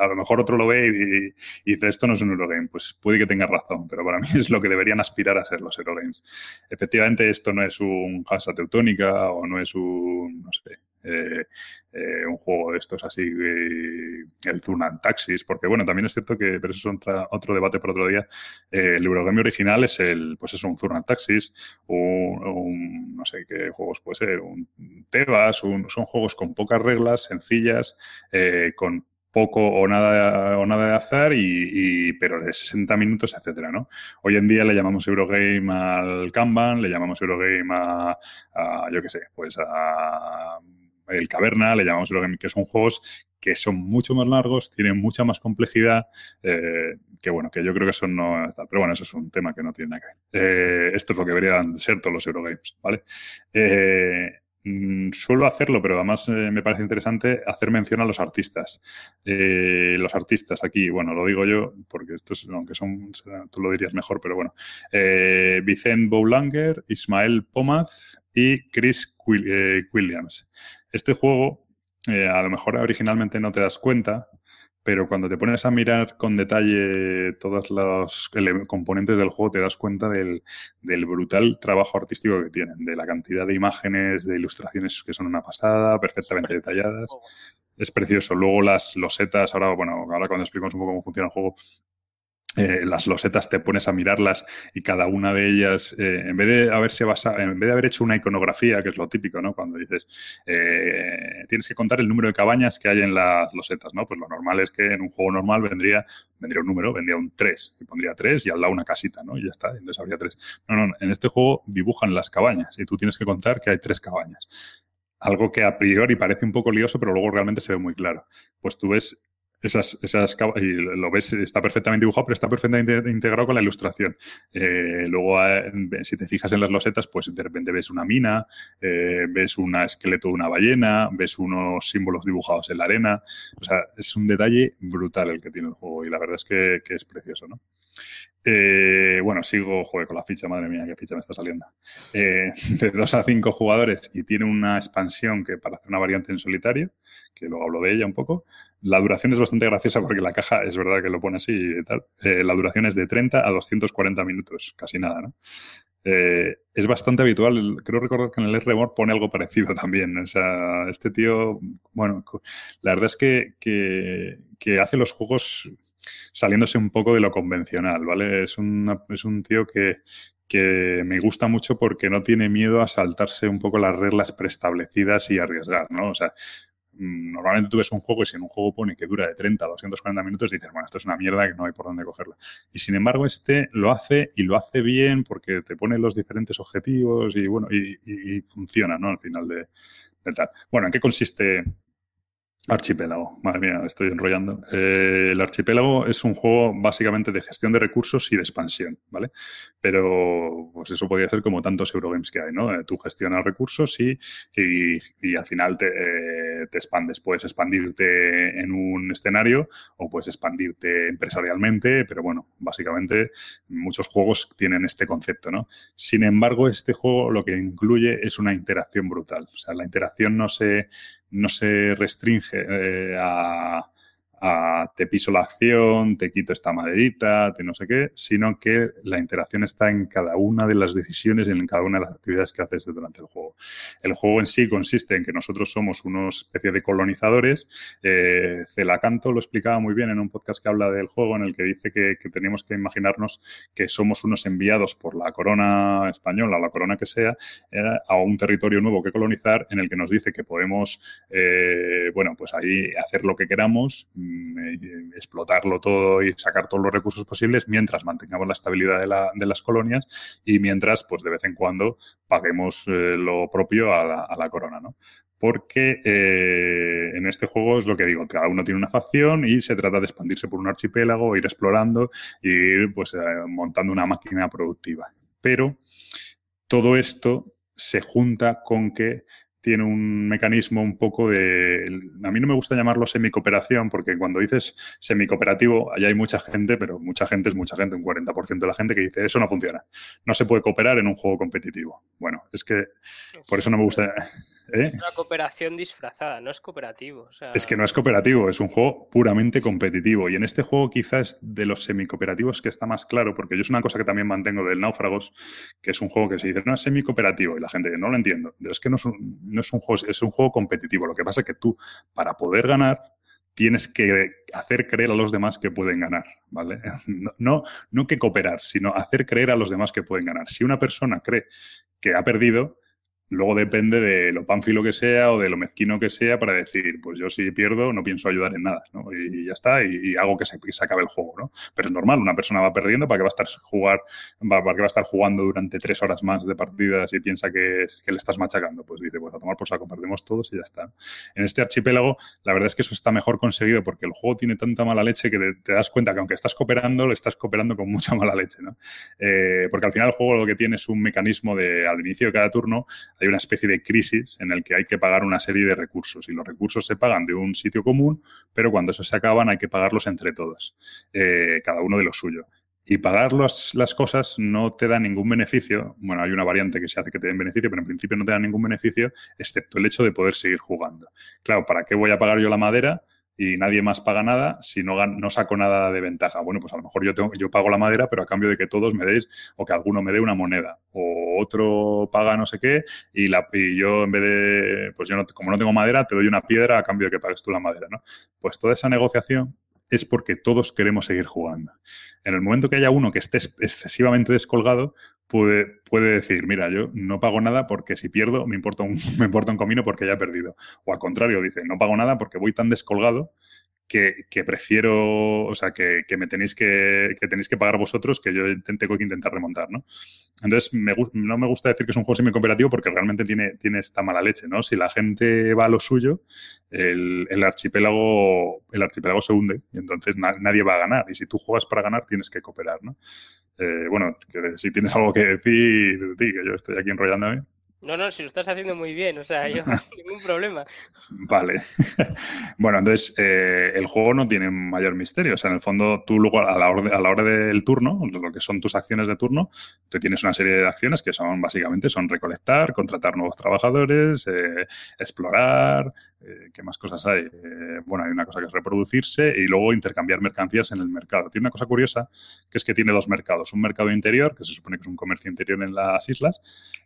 a lo mejor otro lo ve y, y dice, esto no es un Eurogame. Pues puede que tenga razón, pero para mí [laughs] es lo que deberían aspirar a ser los Eurogames. Efectivamente, esto no es un Hansa Teutónica o no es un, no sé, eh, eh, un juego de estos así, eh, el Zunant Taxis, porque bueno, también es cierto que, pero eso es otro debate por otro día, eh, el Eurogame original es el, pues es un Zunant Taxis, un, un- no sé qué juegos puede ser, un Tebas, un- son juegos con pocas reglas, sencillas, con poco o nada o nada de azar y, y- pero de 60 minutos, etcétera, ¿no? Hoy en día le llamamos Eurogame al Kanban, le llamamos Eurogame a, a, yo qué sé, pues a el Caverna, le llamamos Eurogame, que son juegos que son mucho más largos, tienen mucha más complejidad, eh, que bueno, que yo creo que eso no. Pero bueno, eso es un tema que no tiene nada que ver. Eh, esto es lo que deberían ser todos los Eurogames, ¿vale? Eh, mm, suelo hacerlo, pero además me parece interesante hacer mención a los artistas. Los artistas aquí, bueno, lo digo yo, porque estos, aunque son, tú lo dirías mejor, pero bueno. Eh, Boulanger, Ismael Pomaz y Chris Williams. Este juego, eh, a lo mejor originalmente no te das cuenta, pero cuando te pones a mirar con detalle todos los componentes del juego, te das cuenta del, del brutal trabajo artístico que tienen, de la cantidad de imágenes, de ilustraciones que son una pasada, perfectamente detalladas. Es precioso. Luego las losetas, ahora, bueno, ahora cuando explicamos un poco cómo funciona el juego, eh, las losetas te pones a mirarlas y cada una de ellas, eh, en vez de haberse basado, en vez de haber hecho una iconografía, que es lo típico, ¿no? Cuando dices, eh, tienes que contar el número de cabañas que hay en las losetas, ¿no? Pues lo normal es que en un juego normal vendría, vendría un número, vendría un 3, y pondría 3 y al lado una casita, ¿no? Y ya está, entonces habría 3. No, no, en este juego dibujan las cabañas y tú tienes que contar que hay tres cabañas. Algo que a priori parece un poco lioso, pero luego realmente se ve muy claro. Pues tú ves esas, esas y lo ves, está perfectamente dibujado, pero está perfectamente integrado con la ilustración. Eh, luego, eh, si te fijas en las losetas, pues de repente ves una mina, eh, ves un esqueleto de una ballena, ves unos símbolos dibujados en la arena. O sea, es un detalle brutal el que tiene el juego y la verdad es que, que es precioso, ¿no? Eh, bueno, sigo, joder, con la ficha, madre mía, qué ficha me está saliendo. Eh, [laughs] de 2 a 5 jugadores y tiene una expansión que para hacer una variante en solitario, que luego hablo de ella un poco. La duración es bastante graciosa porque la caja es verdad que lo pone así y tal. Eh, la duración es de 30 a 240 minutos, casi nada, ¿no? Es bastante habitual, creo recordar que en el R-Mode pone algo parecido [laughs] también. O sea, este tío, bueno, la verdad es que hace los juegos saliéndose un poco de lo convencional, ¿vale? Es, es un tío que, que me gusta mucho porque no tiene miedo a saltarse un poco las reglas preestablecidas y arriesgar, ¿no? O sea, mm, normalmente tú ves un juego y si en un juego pone que dura de 30 a 240 minutos, dices, bueno, esto es una mierda que no hay por dónde cogerla. Y sin embargo, este lo hace y lo hace bien porque te pone los diferentes objetivos y bueno, y, funciona, ¿no? Al final de, de tal. Bueno, ¿en qué consiste Archipiélago? Madre mía, estoy enrollando. Eh, el Archipiélago es un juego básicamente de gestión de recursos y de expansión, ¿vale? Pero pues eso podría ser como tantos Eurogames que hay, ¿no? Eh, tú gestionas recursos y, y, y al final te, eh, te expandes. Puedes expandirte en un escenario o puedes expandirte empresarialmente, pero bueno, básicamente muchos juegos tienen este concepto, ¿no? Sin embargo, este juego lo que incluye es una interacción brutal. O sea, la interacción no se, no se restringe eh, a, a te piso la acción, te quito esta maderita, te no sé qué, sino que la interacción está en cada una de las decisiones y en cada una de las actividades que haces durante el juego. El juego en sí consiste en que nosotros somos una especie de colonizadores. Eh, Celacanto lo explicaba muy bien en un podcast que habla del juego, en el que dice que, tenemos que imaginarnos que somos unos enviados por la corona española, la corona que sea, eh, a un territorio nuevo que colonizar, en el que nos dice que podemos, eh, bueno, pues ahí hacer lo que queramos, explotarlo todo y sacar todos los recursos posibles, mientras mantengamos la estabilidad de, la- de las colonias y mientras, pues de vez en cuando, paguemos eh, lo propio a la, corona, ¿no? Porque eh, en este juego es lo que digo, cada uno tiene una facción y se trata de expandirse por un archipiélago, ir explorando y ir pues, eh, montando una máquina productiva. Pero todo esto se junta con que tiene un mecanismo un poco de... A mí no me gusta llamarlo semicooperación, porque cuando dices semicooperativo, allá hay mucha gente, pero mucha gente es mucha gente, un 40% de la gente que dice, eso no funciona. No se puede cooperar en un juego competitivo. Bueno, es que por eso no me gusta... ¿eh? Es una cooperación disfrazada, no es cooperativo. o sea, Es que no es cooperativo, es un juego puramente competitivo. Y en este juego quizás de los semicooperativos que está más claro, porque yo es una cosa que también mantengo del Náufragos, que es un juego que se dice, no es semicooperativo, y la gente no lo entiendo. Es que no es un, no es un juego, es un juego competitivo. Lo que pasa es que tú, para poder ganar, tienes que hacer creer a los demás que pueden ganar, ¿vale? [laughs] No, no, no que cooperar, sino hacer creer a los demás que pueden ganar. Si una persona cree que ha perdido, luego depende de lo pánfilo que sea o de lo mezquino que sea para decir, pues yo si pierdo no pienso ayudar en nada, ¿no? Y, ya está, y, y hago que se, que se, acabe el juego, ¿no? Pero es normal, una persona va perdiendo, ¿para qué va a estar jugar, para qué va a estar jugando durante tres horas más de partidas y piensa que, que le estás machacando? Pues dice, pues a tomar por saco, perdemos todos y ya está. En este archipiélago, la verdad es que eso está mejor conseguido porque el juego tiene tanta mala leche que te, te das cuenta que aunque estás cooperando, le estás cooperando con mucha mala leche, ¿no? Eh, porque al final el juego lo que tiene es un mecanismo de, al inicio de cada turno, hay una especie de crisis en el que hay que pagar una serie de recursos y los recursos se pagan de un sitio común, pero cuando esos se acaban hay que pagarlos entre todos, eh, cada uno de lo suyo. Y pagar las cosas no te da ningún beneficio. Bueno, hay una variante que se hace que te den beneficio, pero en principio no te da ningún beneficio, excepto el hecho de poder seguir jugando. Claro, ¿para qué voy a pagar yo la madera y nadie más paga nada si no, no saco nada de ventaja? Bueno, pues a lo mejor yo, tengo, yo pago la madera, pero a cambio de que todos me deis o que alguno me dé una moneda o otro paga no sé qué y, la, y yo en vez de, pues yo no, como no tengo madera, te doy una piedra a cambio de que pagues tú la madera, ¿no? Pues toda esa negociación es porque todos queremos seguir jugando. En el momento que haya uno que esté es- excesivamente descolgado, puede, puede decir, mira, yo no pago nada porque si pierdo me importa, un, [laughs] me importa un comino porque ya he perdido. O al contrario, dice, no pago nada porque voy tan descolgado que, que prefiero, o sea, que, que me tenéis que, que tenéis que pagar vosotros que yo tengo que intentar remontar, ¿no? Entonces, me, no me gusta decir que es un juego semi-cooperativo porque realmente tiene, tiene esta mala leche, ¿no? Si la gente va a lo suyo, el, el archipiélago, el archipiélago se hunde y entonces na- nadie va a ganar. Y si tú juegas para ganar, tienes que cooperar, ¿no? Eh, bueno, si tienes algo que decir, que yo estoy aquí enrollándome. No, no, si lo estás haciendo muy bien, o sea, yo ningún problema. [laughs] Vale. [laughs] bueno, entonces eh, el juego no tiene mayor misterio. O sea, en el fondo, tú luego a la, hora, a la hora del turno, lo que son tus acciones de turno, tú tienes una serie de acciones que son básicamente son recolectar, contratar nuevos trabajadores, eh, explorar, eh, ¿qué más cosas hay? Bueno, hay una cosa que es reproducirse y luego intercambiar mercancías en el mercado. Tiene una cosa curiosa, que es que tiene dos mercados. Un mercado interior, que se supone que es un comercio interior en las islas,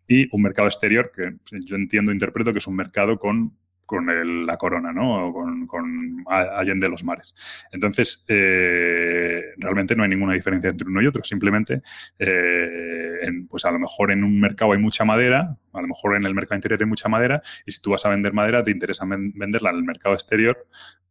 y un mercado exterior, que yo entiendo, interpreto que es un mercado con con la corona, ¿no? O Con, Allende los mares. Entonces, eh, realmente no hay ninguna diferencia entre uno y otro. Simplemente, eh, pues a lo mejor en un mercado hay mucha madera, a lo mejor en el mercado interior hay mucha madera, y si tú vas a vender madera, te interesa ven- venderla en el mercado exterior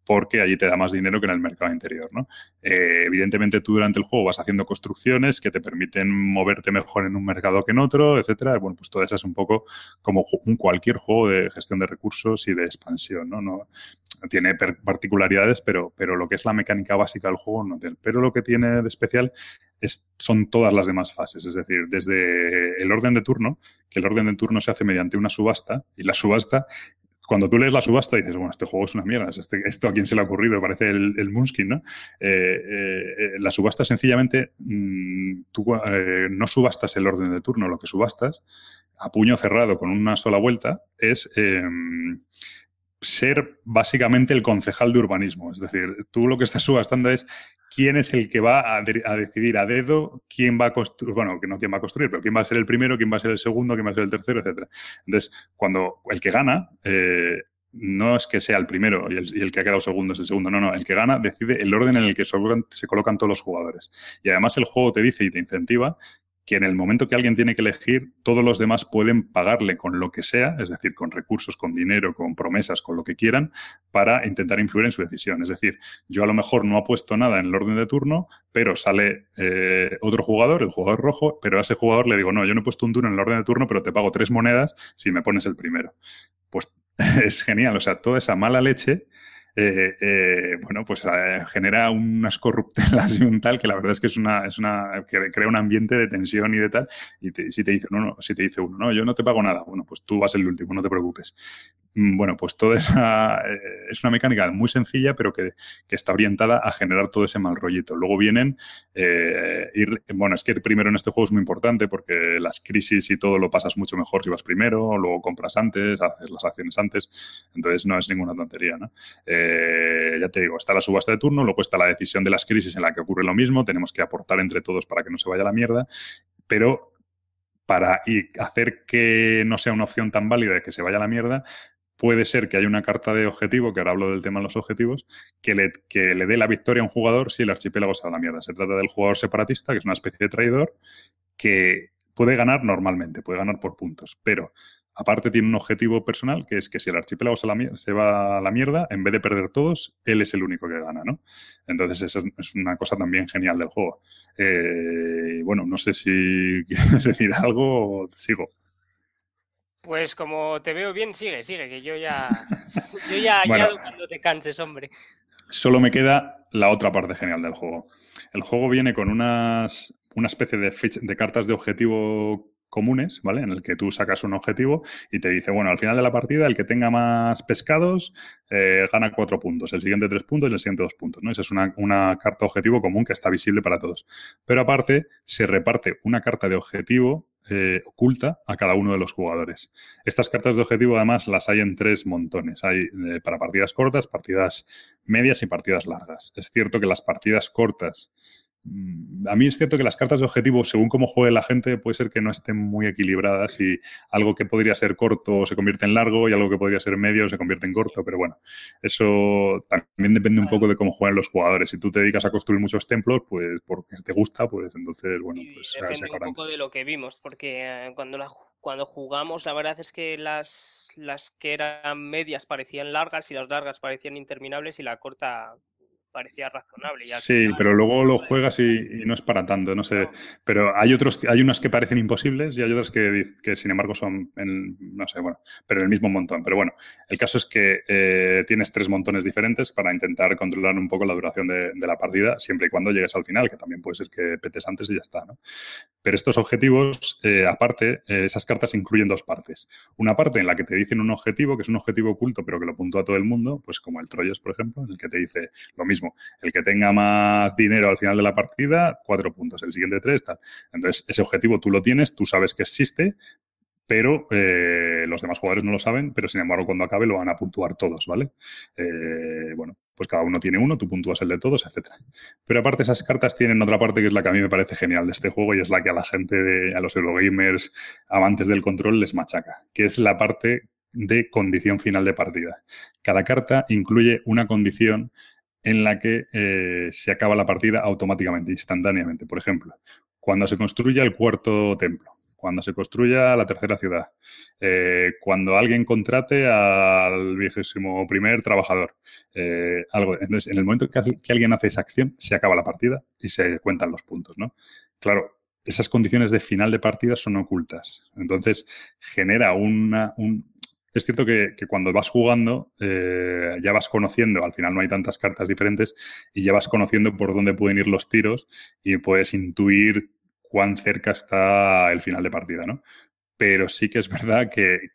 porque allí te da más dinero que en el mercado interior, ¿no? Eh, evidentemente tú durante el juego vas haciendo construcciones que te permiten moverte mejor en un mercado que en otro, etcétera. Bueno, pues todo eso es un poco como un cualquier juego de gestión de recursos y de expansión, ¿no? no tiene particularidades, pero, pero lo que es la mecánica básica del juego no tiene. Pero lo que tiene de especial es, son todas las demás fases, es decir, desde el orden de turno, que el orden de turno se hace mediante una subasta, y la subasta cuando tú lees la subasta dices, bueno, este juego es una mierda, es este- esto a quién se le ha ocurrido, parece el, el Munchkin, ¿no? Eh, eh, eh, la subasta sencillamente, mm, tú no subastas el orden de turno, lo que subastas a puño cerrado con una sola vuelta es eh, ser básicamente el concejal de urbanismo. Es decir, tú lo que estás subastando es quién es el que va a, de- a decidir a dedo quién va a construir, bueno, que no quién va a construir, pero quién va a ser el primero, quién va a ser el segundo, quién va a ser el tercero, etcétera. Entonces, cuando el que gana, eh, no es que sea el primero y el, que ha quedado segundo es el segundo, no, no, el que gana decide el orden en el que se colocan todos los jugadores. Y además el juego te dice y te incentiva que en el momento que alguien tiene que elegir, todos los demás pueden pagarle con lo que sea, es decir, con recursos, con dinero, con promesas, con lo que quieran, para intentar influir en su decisión. Es decir, yo a lo mejor no apuesto nada en el orden de turno, pero sale eh, otro jugador, el jugador rojo, pero a ese jugador le digo, no, yo no he puesto un turno en el orden de turno, pero te pago tres monedas si me pones el primero. Pues [laughs] es genial, o sea, toda esa mala leche eh, eh, bueno, pues eh, genera unas corruptelas y un tal que la verdad es que es una, es una, que crea un ambiente de tensión y de tal. Y si te dice, no, no, si te dice uno, no, yo no te pago nada, bueno, pues tú vas el último, no te preocupes. Mm, Bueno, pues toda esa es una mecánica muy sencilla, pero que, que está orientada a generar todo ese mal rollito. Luego vienen, ir, bueno, es que ir primero en este juego es muy importante porque las crisis y todo lo pasas mucho mejor si vas primero, luego compras antes, haces las acciones antes, entonces no es ninguna tontería, ¿no? Ya te digo, está la subasta de turno, luego está la decisión de las crisis en la que ocurre lo mismo, tenemos que aportar entre todos para que no se vaya la mierda, pero para hacer que no sea una opción tan válida de que se vaya la mierda, puede ser que haya una carta de objetivo, que ahora hablo del tema de los objetivos, que le, que le dé la victoria a un jugador si el archipiélago se va a la mierda. Se trata del jugador separatista, que es una especie de traidor, que puede ganar normalmente, puede ganar por puntos, pero aparte tiene un objetivo personal, que es que si el archipiélago se, la mier- se va a la mierda, en vez de perder todos, él es el único que gana, ¿no? Entonces, eso es, una cosa también genial del juego. Eh, bueno, no sé si [laughs] quieres decir algo o sigo. Pues como te veo bien, sigue, sigue, que yo ya. [laughs] Yo ya Bueno. añado cuando te canses, hombre. Solo me queda la otra parte genial del juego. El juego viene con unas, una especie de, de cartas de objetivo comunes, ¿vale? En el que tú sacas un objetivo y te dice, bueno, al final de la partida el que tenga más pescados eh, gana cuatro puntos, el siguiente tres puntos y el siguiente dos puntos, ¿no? Esa es una, una carta objetivo común que está visible para todos. Pero aparte, se reparte una carta de objetivo eh, oculta a cada uno de los jugadores. Estas cartas de objetivo, además, las hay en tres montones. Hay eh, para partidas cortas, partidas medias y partidas largas. Es cierto que las partidas cortas a mí es cierto que las cartas de objetivo, según cómo juegue la gente, puede ser que no estén muy equilibradas y algo que podría ser corto se convierte en largo y algo que podría ser medio se convierte en corto. Pero bueno, eso también depende un poco de cómo juegan los jugadores. Si tú te dedicas a construir muchos templos, pues porque te gusta, pues entonces, bueno, pues y depende un poco de lo que vimos, porque eh, cuando la, cuando jugamos, la verdad es que las, las que eran medias parecían largas y las largas parecían interminables y la corta parecía razonable. sí, pero luego lo juegas y, no es para tanto, no sé. Pero hay otros, hay unas que parecen imposibles y hay otras que, que sin embargo son, en, no sé, bueno, pero en el mismo montón. Pero bueno, el caso es que eh, tienes tres montones diferentes para intentar controlar un poco la duración de, la partida, siempre y cuando llegues al final, que también puede ser que petes antes y ya está, ¿no? Pero estos objetivos, eh, aparte, eh, esas cartas incluyen dos partes. Una parte en la que te dicen un objetivo, que es un objetivo oculto, pero que lo puntúa todo el mundo, pues como el Troyes, por ejemplo, en el que te dice lo mismo el que tenga más dinero al final de la partida, cuatro puntos. El siguiente tres, tal. Entonces, ese objetivo tú lo tienes, tú sabes que existe, pero eh, los demás jugadores no lo saben, pero sin embargo cuando acabe lo van a puntuar todos, ¿vale? Eh, bueno, pues cada uno tiene uno, tú puntúas el de todos, etcétera. Pero aparte esas cartas tienen otra parte que es la que a mí me parece genial de este juego y es la que a la gente, de, a los Eurogamers amantes del control les machaca, que es la parte de condición final de partida. Cada carta incluye una condición en la que eh, se acaba la partida automáticamente, instantáneamente. Por ejemplo, cuando se construya el cuarto templo, cuando se construya la tercera ciudad, eh, cuando alguien contrate al vigésimo primer trabajador, eh, algo. Entonces, en el momento que, que, alguien hace esa acción, se acaba la partida y se cuentan los puntos, ¿no? Claro, esas condiciones de final de partida son ocultas. Entonces, genera una, un, es cierto que, cuando vas jugando eh, ya vas conociendo, al final no hay tantas cartas diferentes, y ya vas conociendo por dónde pueden ir los tiros y puedes intuir cuán cerca está el final de partida, ¿no? Pero sí que es verdad que,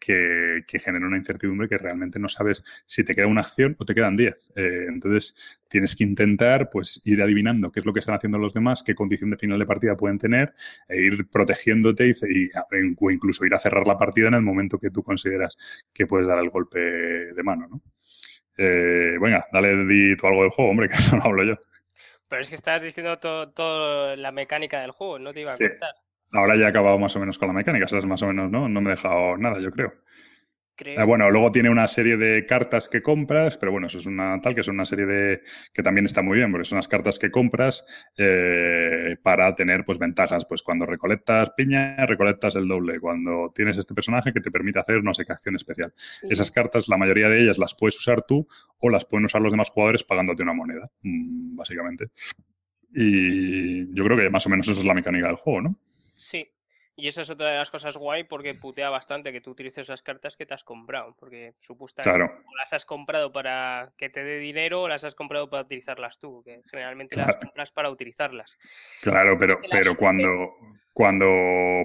genera una incertidumbre que realmente no sabes si te queda una acción o te quedan 10. Eh, entonces, tienes que intentar pues ir adivinando qué es lo que están haciendo los demás, qué condición de final de partida pueden tener, e ir protegiéndote y, o incluso ir a cerrar la partida en el momento que tú consideras que puedes dar el golpe de mano, ¿no? Eh, venga, dale di tú algo del juego, hombre, [laughs] que eso no hablo yo. Pero es que estás diciendo toda la mecánica del juego, no te iba a contar. Ahora ya he acabado más o menos con la mecánica, ¿sabes? Más o menos, ¿no? No me he dejado nada, yo creo. Eh, bueno, luego tiene una serie de cartas que compras, pero bueno, eso es una tal que es una serie de que también está muy bien, porque son unas cartas que compras eh, para tener pues ventajas. Pues cuando recolectas piña, recolectas el doble. Cuando tienes este personaje que te permite hacer no sé qué acción especial. Esas cartas, la mayoría de ellas las puedes usar tú o las pueden usar los demás jugadores pagándote una moneda, mm, básicamente. Y yo creo que más o menos eso es la mecánica del juego, ¿no? Sí, y eso es otra de las cosas guay porque putea bastante que tú utilices las cartas que te has comprado, porque supuestamente las has comprado para que te dé dinero o las has comprado para utilizarlas tú, que generalmente las compras para utilizarlas. Claro, pero, pero cuando, cuando,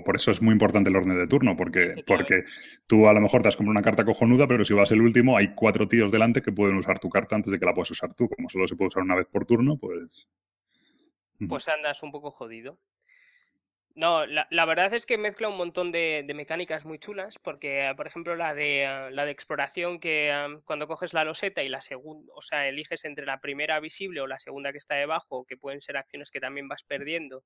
por eso es muy importante el orden de turno, porque, porque tú a lo mejor te has comprado una carta cojonuda, pero si vas el último, hay cuatro tíos delante que pueden usar tu carta antes de que la puedas usar tú. Como solo se puede usar una vez por turno, pues... Pues andas un poco jodido. No, la, la, verdad es que mezcla un montón de, de mecánicas muy chulas, porque, por ejemplo, la de, la de exploración, que cuando coges la loseta y la segunda, o sea, eliges entre la primera visible o la segunda que está debajo, que pueden ser acciones que también vas perdiendo,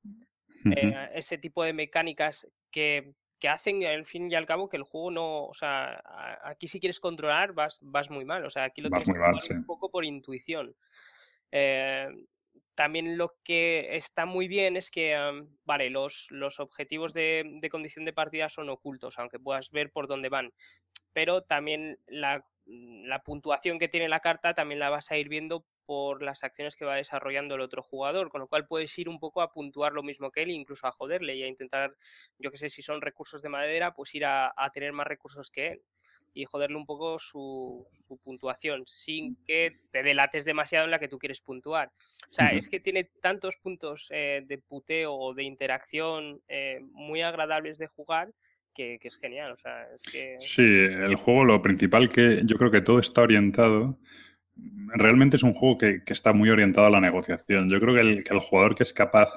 eh, ese tipo de mecánicas que, que hacen, al fin y al cabo, que el juego no, o sea, aquí si quieres controlar vas, vas muy mal, o sea, aquí lo tienes que mal, un poco por intuición. Eh, también lo que está muy bien es que, vale, los, los objetivos de, de, condición de partida son ocultos, aunque puedas ver por dónde van. Pero también la, la, puntuación que tiene la carta también la vas a ir viendo por las acciones que va desarrollando el otro jugador, con lo cual puedes ir un poco a puntuar lo mismo que él, incluso a joderle y a intentar, yo que sé, si son recursos de madera, pues ir a, a tener más recursos que él y joderle un poco su, su, puntuación sin que te delates demasiado en la que tú quieres puntuar. O sea, uh -huh. es que tiene tantos puntos eh, de puteo o de interacción eh, muy agradables de jugar que, que, es genial. O sea, es que... Sí, el juego lo principal que yo creo que todo está orientado realmente es un juego que, que, está muy orientado a la negociación. Yo creo que el, que el, jugador que es capaz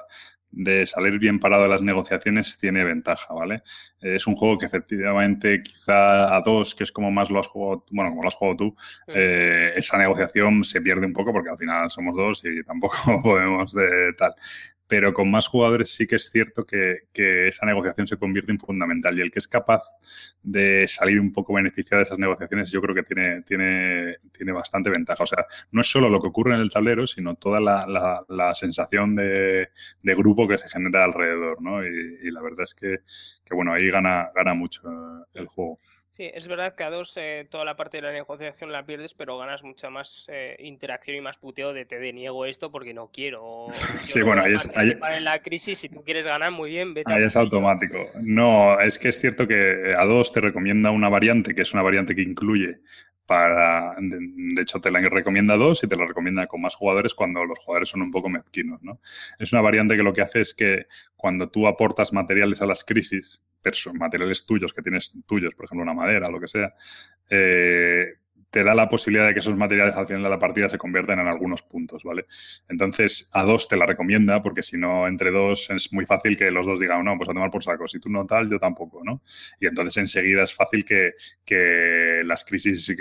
de salir bien parado de las negociaciones tiene ventaja, ¿vale? Es un juego que efectivamente quizá a dos, que es como más lo has jugado, bueno, como lo has jugado tú, sí. eh, esa negociación se pierde un poco porque al final somos dos y tampoco [laughs] podemos de tal pero con más jugadores sí que es cierto que, que, esa negociación se convierte en fundamental y el que es capaz de salir un poco beneficiado de esas negociaciones yo creo que tiene, tiene, tiene bastante ventaja. O sea, no es solo lo que ocurre en el tablero, sino toda la, la, la sensación de, de, grupo que se genera alrededor, ¿no? Y, y la verdad es que, que, bueno, ahí gana, gana mucho el juego. Sí, es verdad que a dos eh, toda la parte de la negociación la pierdes, pero ganas mucha más eh, interacción y más puteo de te deniego esto porque no quiero. [laughs] sí, bueno, ahí es. Ahí, en la crisis, si tú quieres ganar, muy bien, vete Ahí es automático. No, es que es cierto que a dos te recomienda una variante, que es una variante que incluye para, de, hecho te la recomienda dos y te la recomienda con más jugadores cuando los jugadores son un poco mezquinos, ¿no? Es una variante que lo que hace es que cuando tú aportas materiales a las crisis, materiales tuyos que tienes tuyos, por ejemplo una madera lo que sea, eh, te da la posibilidad de que esos materiales al final de la partida se conviertan en algunos puntos, ¿vale? Entonces, a dos te la recomienda, porque si no, entre dos es muy fácil que los dos digan, no, pues a tomar por saco, si tú no tal, yo tampoco, ¿no? Y entonces enseguida es fácil que, que las crisis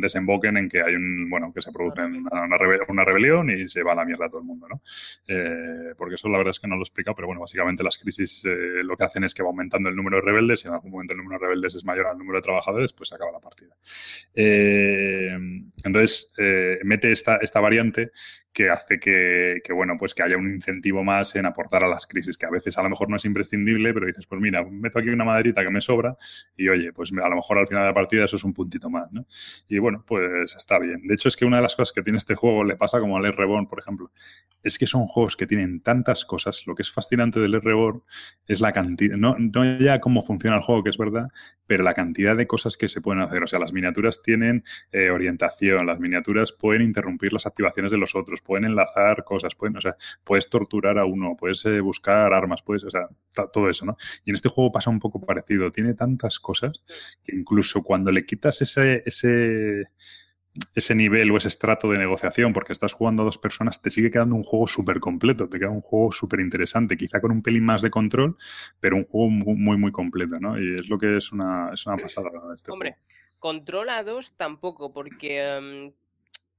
desemboquen en que hay un, bueno, que se produce una, una, rebe una rebelión y se va a la mierda todo el mundo, ¿no? Eh, porque eso la verdad es que no lo he explicado, pero bueno, básicamente las crisis eh, lo que hacen es que va aumentando el número de rebeldes y en algún momento el número de rebeldes es mayor al número de trabajadores, pues se acaba la partida. Eh, entonces, eh, mete esta, esta variante que hace que, bueno, pues que haya un incentivo más en aportar a las crisis, que a veces a lo mejor no es imprescindible, pero dices, pues mira, meto aquí una maderita que me sobra y oye, pues a lo mejor al final de la partida eso es un puntito más, ¿no? Y bueno, pues está bien. De hecho, es que una de las cosas que tiene este juego, le pasa como al R-Reborn, por ejemplo, es que son juegos que tienen tantas cosas. Lo que es fascinante del R-Reborn es la cantidad, no, no ya cómo funciona el juego, que es verdad, pero la cantidad de cosas que se pueden hacer. O sea, las miniaturas tienen eh, orientación, las miniaturas pueden interrumpir las activaciones de los otros, pueden enlazar cosas, pueden, o sea, puedes torturar a uno, puedes eh, buscar armas, puedes, o sea, todo eso, ¿no? Y en este juego pasa un poco parecido, tiene tantas cosas que incluso cuando le quitas ese, ese, ese nivel o ese estrato de negociación porque estás jugando a dos personas, te sigue quedando un juego súper completo, te queda un juego súper interesante, quizá con un pelín más de control, pero un juego muy, muy, muy completo, ¿no? Y es lo que es una, es una pasada este Hombre, juego. control a dos tampoco, porque um,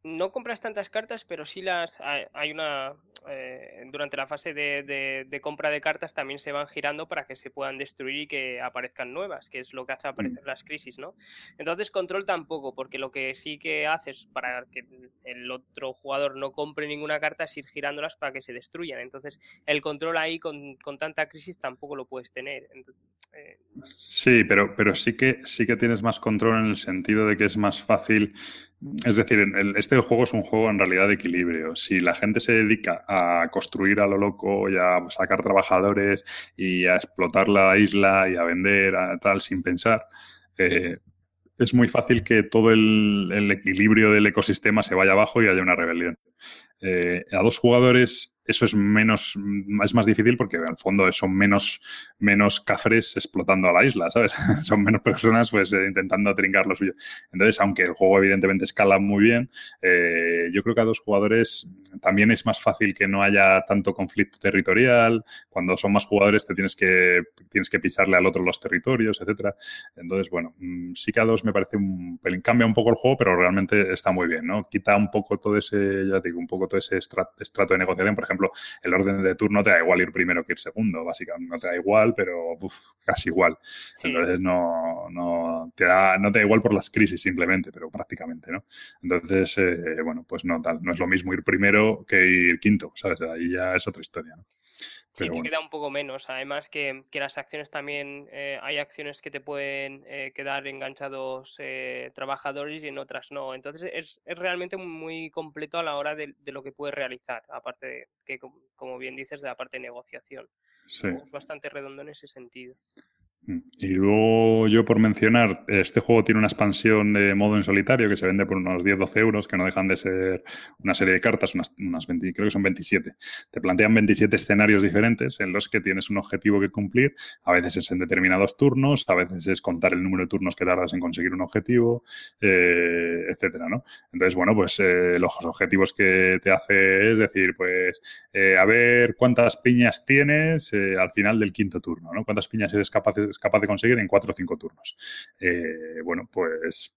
no compras tantas cartas, pero sí las hay una eh, durante la fase de, de, de, compra de cartas también se van girando para que se puedan destruir y que aparezcan nuevas, que es lo que hace aparecer las crisis, ¿no? Entonces control tampoco, porque lo que sí que haces para que el otro jugador no compre ninguna carta es ir girándolas para que se destruyan. Entonces el control ahí con, con tanta crisis tampoco lo puedes tener. Entonces, eh... Sí, pero, pero sí que sí que tienes más control en el sentido de que es más fácil es decir, el, este juego es un juego en realidad de equilibrio. Si la gente se dedica a construir a lo loco y a sacar trabajadores y a explotar la isla y a vender a tal sin pensar, eh, es muy fácil que todo el, el, equilibrio del ecosistema se vaya abajo y haya una rebelión. Eh, a dos jugadores eso es menos, es más difícil porque el fondo son menos, menos cafres explotando a la isla, ¿sabes? [laughs] son menos personas pues eh, intentando trincar lo suyo. Entonces, aunque el juego evidentemente escala muy bien, eh, yo creo que a dos jugadores también es más fácil que no haya tanto conflicto territorial. Cuando son más jugadores te tienes que, tienes que pisarle al otro los territorios, etcétera. Entonces, bueno, mm, sí que a dos me parece un pelín, cambia un poco el juego, pero realmente está muy bien, ¿no? Quita un poco todo ese, ya un poco todo ese estrato, estrato de negociación, por ejemplo, ejemplo, el orden de turno te da igual ir primero que ir segundo, básicamente. No te da igual, pero uf, casi igual. Sí. Entonces no, no, te da, no te da igual por las crisis simplemente, pero prácticamente, ¿no? Entonces, eh, bueno, pues no tal. No es lo mismo ir primero que ir quinto, ¿sabes? Ahí ya es otra historia, ¿no? Sí, te queda un poco menos. Además que, que las acciones también, eh, hay acciones que te pueden eh, quedar enganchados eh, trabajadores y en otras no. Entonces es, es realmente muy completo a la hora de, de lo que puedes realizar, aparte de que, com- como bien dices, de la parte de negociación. Sí. Es bastante redondo en ese sentido. Mm. Y luego yo por mencionar, este juego tiene una expansión de modo en solitario que se vende por unos 10-12 euros, que no dejan de ser una serie de cartas, unas, unas 20, creo que son 27. Te plantean 27 escenarios diferentes en los que tienes un objetivo que cumplir. A veces es en determinados turnos, a veces es contar el número de turnos que tardas en conseguir un objetivo, eh, etcétera, ¿no? Entonces, bueno, pues eh, los objetivos que te hace es decir, pues, eh, a ver cuántas piñas tienes eh, al final del quinto turno, ¿no? Cuántas piñas eres capaz, es capaz de conseguir en cuatro o cinco turnos. Eh, bueno, pues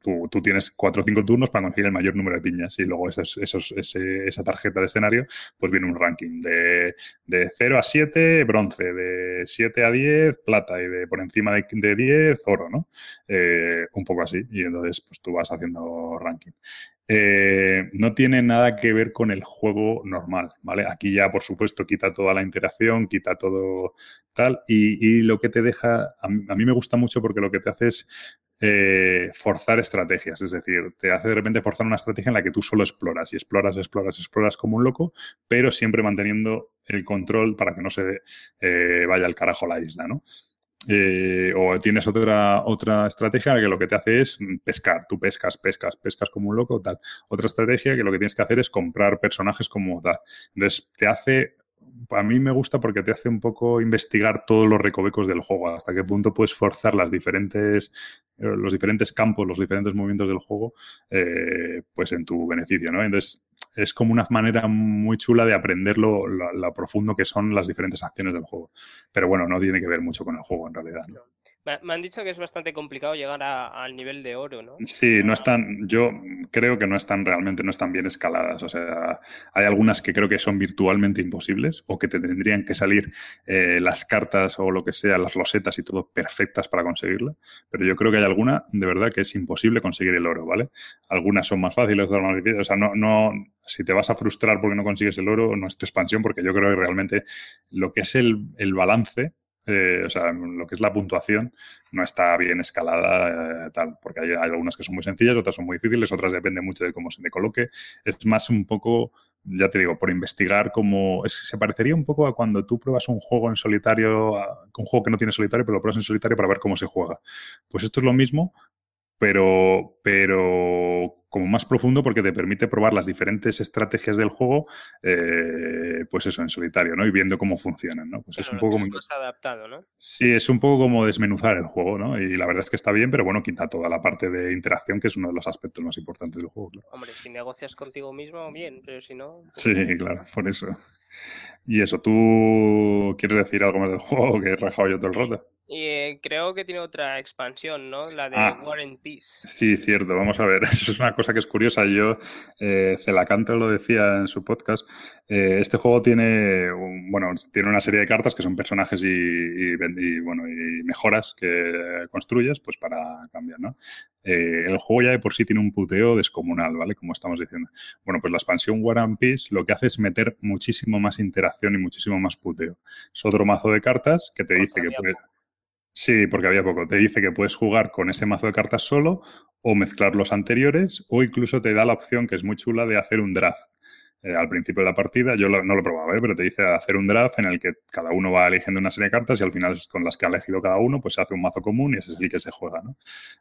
tú, tienes cuatro o cinco turnos para conseguir el mayor número de piñas y luego esos, esos, esa tarjeta de escenario, pues viene un ranking de, de 0 a 7, bronce, de 7 a 10, plata y de por encima de, de 10, oro, ¿no? Eh, un poco así. Y entonces, pues tú vas haciendo ranking. Eh, no tiene nada que ver con el juego normal, ¿vale? Aquí ya, por supuesto, quita toda la interacción, quita todo tal, y, lo que te deja, a mí, a mí me gusta mucho porque lo que te hace es eh, forzar estrategias, es decir, te hace de repente forzar una estrategia en la que tú solo exploras y exploras, exploras, exploras como un loco, pero siempre manteniendo el control para que no se eh, vaya al carajo la isla, ¿no? Eh, o tienes otra, otra estrategia que lo que te hace es pescar. Tú pescas, pescas, pescas como un loco, tal. Otra estrategia que lo que tienes que hacer es comprar personajes como tal. Entonces, te hace. A mí me gusta porque te hace un poco investigar todos los recovecos del juego, hasta qué punto puedes forzar las diferentes, eh, los diferentes campos, los diferentes movimientos del juego, eh, pues en tu beneficio, ¿no? Entonces, es como una manera muy chula de aprender lo, lo- lo profundo que son las diferentes acciones del juego. Pero bueno, no tiene que ver mucho con el juego en realidad. ¿no? Me, han dicho que es bastante complicado llegar a- al nivel de oro, ¿no? Sí, no están, yo creo que no están realmente, no están bien escaladas. O sea, hay algunas que creo que son virtualmente imposibles o que te tendrían que salir eh, las cartas o lo que sea, las losetas y todo perfectas para conseguirla. Pero yo creo que hay alguna, de verdad, que es imposible conseguir el oro, ¿vale? Algunas son más fáciles, otras más difíciles. O sea, no, no, si te vas a frustrar porque no consigues el oro, no es tu expansión, porque yo creo que realmente lo que es el, el balance, eh, o sea, lo que es la puntuación, no está bien escalada, eh, tal, porque hay, algunas que son muy sencillas, otras son muy difíciles, otras depende mucho de cómo se te coloque. Es más un poco, ya te digo, por investigar cómo. Se parecería un poco a cuando tú pruebas un juego en solitario, a- un juego que no tiene solitario, pero lo pruebas en solitario para ver cómo se juega. Pues esto es lo mismo, pero, pero como más profundo porque te permite probar las diferentes estrategias del juego, eh, pues eso, en solitario, ¿no? Y viendo cómo funcionan, ¿no? Pues es Claro, un poco como... más adaptado, ¿no? Sí, es un poco como desmenuzar el juego, ¿no? Y la verdad es que está bien, pero bueno, quita toda la parte de interacción, que es uno de los aspectos más importantes del juego. claro. Hombre, si negocias contigo mismo, bien, pero si no... pues Sí, claro, por eso. Y eso, ¿tú quieres decir algo más del juego que he rajado yo todo el rato? Y eh, creo que tiene otra expansión, ¿no? La de Ah. War and Peace. Sí, cierto. Vamos a ver. [laughs] Eso es una cosa que es curiosa. Yo, eh, Celacanto lo decía en su podcast. eh, este juego tiene, un- bueno, tiene una serie de cartas que son personajes y, y ven- y, bueno, y mejoras que construyes, pues para cambiar, ¿no? Eh, el juego ya de por sí tiene un puteo descomunal, ¿vale? Como estamos diciendo. Bueno, pues la expansión War and Peace lo que hace es meter muchísimo más interacción y muchísimo más puteo. Es otro mazo de cartas que te dice que había puede... poco. Sí, porque había poco. Te dice que puedes jugar con ese mazo de cartas solo o mezclar los anteriores o incluso te da la opción, que es muy chula, de hacer un draft. Eh, al principio de la partida, yo no lo he probado, ¿eh? pero te dice hacer un draft en el que cada uno va eligiendo una serie de cartas y al final con las que ha elegido cada uno, pues se hace un mazo común y ese es el que se juega.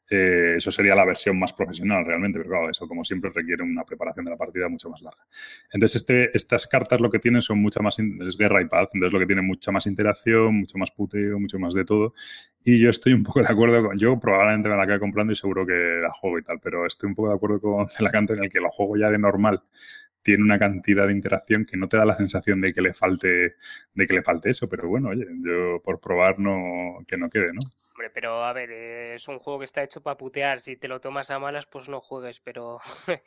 Eh, eso sería la versión más profesional realmente, pero claro, eso como siempre requiere una preparación de la partida mucho más larga. Entonces, este, estas cartas lo que tienen son mucha más, es guerra y paz, entonces lo que tiene mucha más interacción, mucho más puteo, mucho más de todo. Y yo estoy un poco de acuerdo con, yo probablemente me la acabe comprando y seguro que la juego y tal, pero estoy un poco de acuerdo con Celacante en el que lo juego ya de normal tiene una cantidad de interacción que no te da la sensación de que le falte, de que le falte eso, pero bueno, oye, yo por probar no, que no quede, ¿no? Hombre, pero a ver, es un juego que está hecho para putear. Si te lo tomas a malas, pues no juegues, pero [laughs]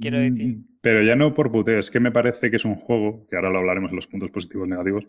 quiero decir, Mm, Pero ya no por puteo, es que me parece que es un juego, que ahora lo hablaremos en los puntos positivos y negativos,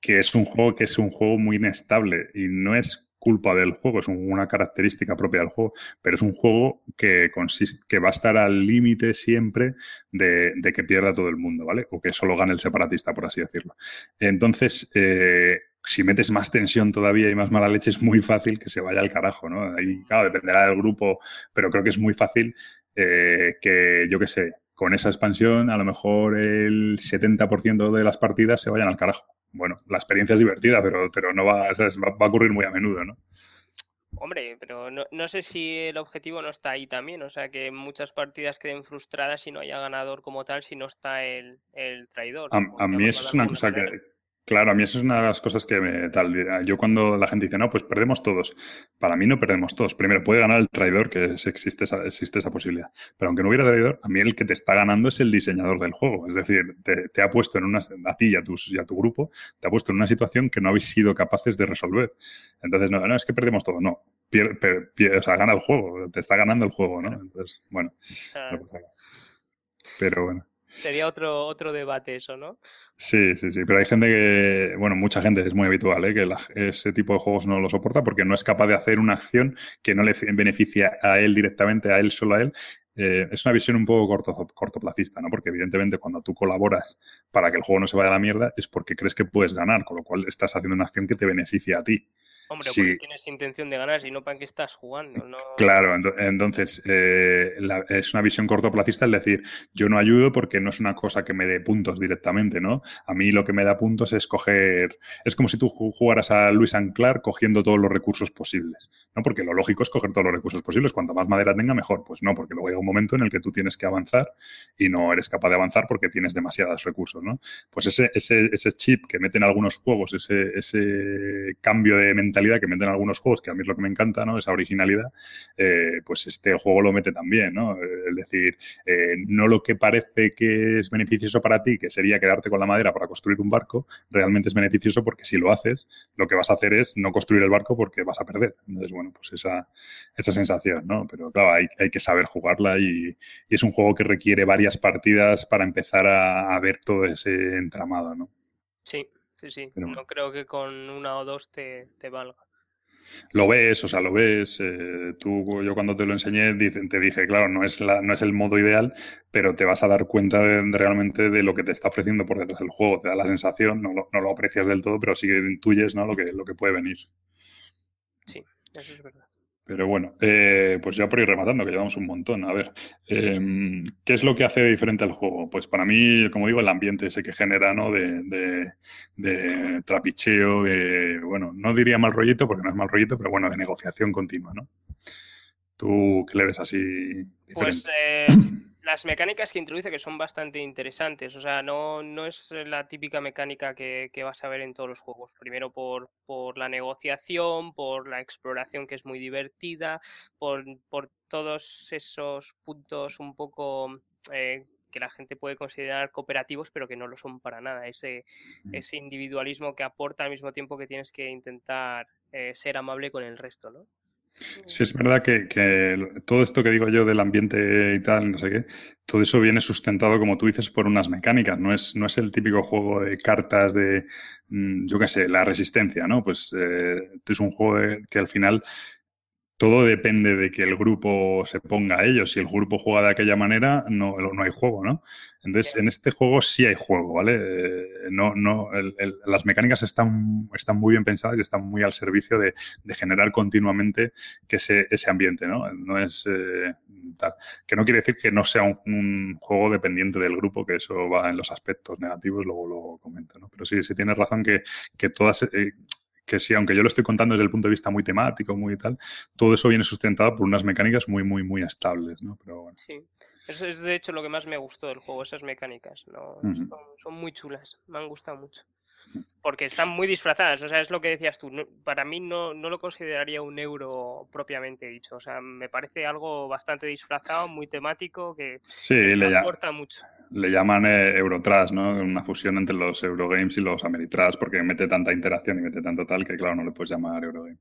que es un juego que es un juego muy inestable y no es culpa del juego, es un- una característica propia del juego, pero es un juego que consiste, que va a estar al límite siempre de, de que pierda todo el mundo, ¿vale? O que solo gane el separatista, por así decirlo. Entonces, eh, si metes más tensión todavía y más mala leche, es muy fácil que se vaya al carajo, ¿no? Ahí, claro, dependerá del grupo, pero creo que es muy fácil eh, que, yo qué sé, con esa expansión, a lo mejor el 70% de las partidas se vayan al carajo. Bueno, la experiencia es divertida, pero, pero no va, ¿sabes? va, va a ocurrir muy a menudo, ¿no? Hombre, pero no, no sé si el objetivo no está ahí también, o sea, que muchas partidas queden frustradas y no haya ganador como tal si no está el, el traidor. A, mí eso es una cosa que. Claro, a mí eso es una de las cosas que me tal. Yo cuando la gente dice, no, pues perdemos todos. Para mí no perdemos todos. Primero, puede ganar el traidor, que es- existe esa, existe esa posibilidad. Pero aunque no hubiera traidor, a mí el que te está ganando es el diseñador del juego. Es decir, te, te ha puesto en una, a ti y a, tus, y a tu grupo, te ha puesto en una situación que no habéis sido capaces de resolver. Entonces, no, no es que perdemos todo, no. Pier- per- pier- o sea, gana el juego, te está ganando el juego, ¿no? Entonces, bueno, O sea, no pasa nada. Pero bueno. Sería otro, otro debate eso, ¿no? Sí, sí, sí, pero hay gente que, bueno, mucha gente es muy habitual, ¿eh? que ese tipo de juegos no lo soporta porque no es capaz de hacer una acción que no le beneficia a él directamente, a él solo a él. Eh, es una visión un poco corto, cortoplacista, ¿no? Porque evidentemente cuando tú colaboras para que el juego no se vaya a la mierda es porque crees que puedes ganar, con lo cual estás haciendo una acción que te beneficia a ti. Hombre, Sí. porque tienes intención de ganar, si no, ¿para qué estás jugando? No... Claro, ento- entonces eh, la- es una visión cortoplacista el decir, yo no ayudo porque no es una cosa que me dé puntos directamente, ¿no? A mí lo que me da puntos es coger, es como si tú ju- jugaras a Luis Anclar cogiendo todos los recursos posibles, ¿no? Porque lo lógico es coger todos los recursos posibles, cuanto más madera tenga mejor, pues no, porque luego llega un momento en el que tú tienes que avanzar y no eres capaz de avanzar porque tienes demasiados recursos, ¿no? Pues ese, ese, ese chip que meten algunos juegos, ese, ese cambio de mentalidad que meten algunos juegos, que a mí es lo que me encanta, ¿no? Esa originalidad, eh, pues este juego lo mete también, ¿no? Es decir, eh, no lo que parece que es beneficioso para ti, que sería quedarte con la madera para construir un barco, realmente es beneficioso porque si lo haces, lo que vas a hacer es no construir el barco porque vas a perder. Entonces, bueno, pues esa, esa sensación, ¿no? Pero claro, hay, hay que saber jugarla y, y es un juego que requiere varias partidas para empezar a, a ver todo ese entramado, ¿no? Sí, sí. Pero No creo que con una o dos te, te valga. Lo ves, o sea, lo ves. eh, tú, yo cuando te lo enseñé, te dije, claro, no es, la, no es el modo ideal, pero te vas a dar cuenta de, de realmente de lo que te está ofreciendo por detrás del juego. Te da la sensación, no lo, no lo aprecias del todo, pero sí que intuyes ¿no? lo, que, lo que puede venir. Sí, eso es verdad. Pero bueno, eh, pues ya por ir rematando, que llevamos un montón. A ver, eh, ¿qué es lo que hace diferente al juego? Pues para mí, como digo, el ambiente ese que genera, ¿no? De, de, de trapicheo, de, bueno, no diría mal rollito, porque no es mal rollito, pero bueno, de negociación continua, ¿no? ¿Tú qué le ves así diferente? Pues eh, las mecánicas que introduce que son bastante interesantes, o sea, no, no es la típica mecánica que, que vas a ver en todos los juegos. Primero por, por la negociación, por la exploración que es muy divertida, por, por todos esos puntos un poco eh, que la gente puede considerar cooperativos, pero que no lo son para nada. Ese, ese individualismo que aporta al mismo tiempo que tienes que intentar eh, ser amable con el resto, ¿no? Sí, es verdad que, que todo esto que digo yo del ambiente y tal, no sé qué, todo eso viene sustentado, como tú dices, por unas mecánicas. No es, no es el típico juego de cartas de, mm, yo qué sé, la resistencia, ¿no? Pues eh, es un juego que al final todo depende de que el grupo se ponga a ello. Si el grupo juega de aquella manera, no, no hay juego, ¿no? Entonces, en este juego sí hay juego, ¿vale? Eh, no, no, el- el- las mecánicas están, están muy bien pensadas y están muy al servicio de, de generar continuamente que ese, ese ambiente, ¿no? No es eh, tal. Que no quiere decir que no sea un, un juego dependiente del grupo, que eso va en los aspectos negativos, luego lo comento, ¿no? Pero sí, sí tienes razón que, que todas... eh, que sí, aunque yo lo estoy contando desde el punto de vista muy temático, muy tal, todo eso viene sustentado por unas mecánicas muy, muy, muy estables, ¿no? Pero bueno. Sí, eso es de hecho lo que más me gustó del juego, esas mecánicas, ¿no? Son muy chulas, me han gustado mucho. Porque están muy disfrazadas, o sea, es lo que decías tú, no- para mí no, no lo consideraría un euro propiamente dicho, o sea, me parece algo bastante disfrazado, muy temático, que Sí, le, aporta mucho. le llaman eh, Eurotrash, ¿no? Una fusión entre los Eurogames y los Ameritrash, porque mete tanta interacción y mete tanto tal que, claro, no le puedes llamar Eurogame.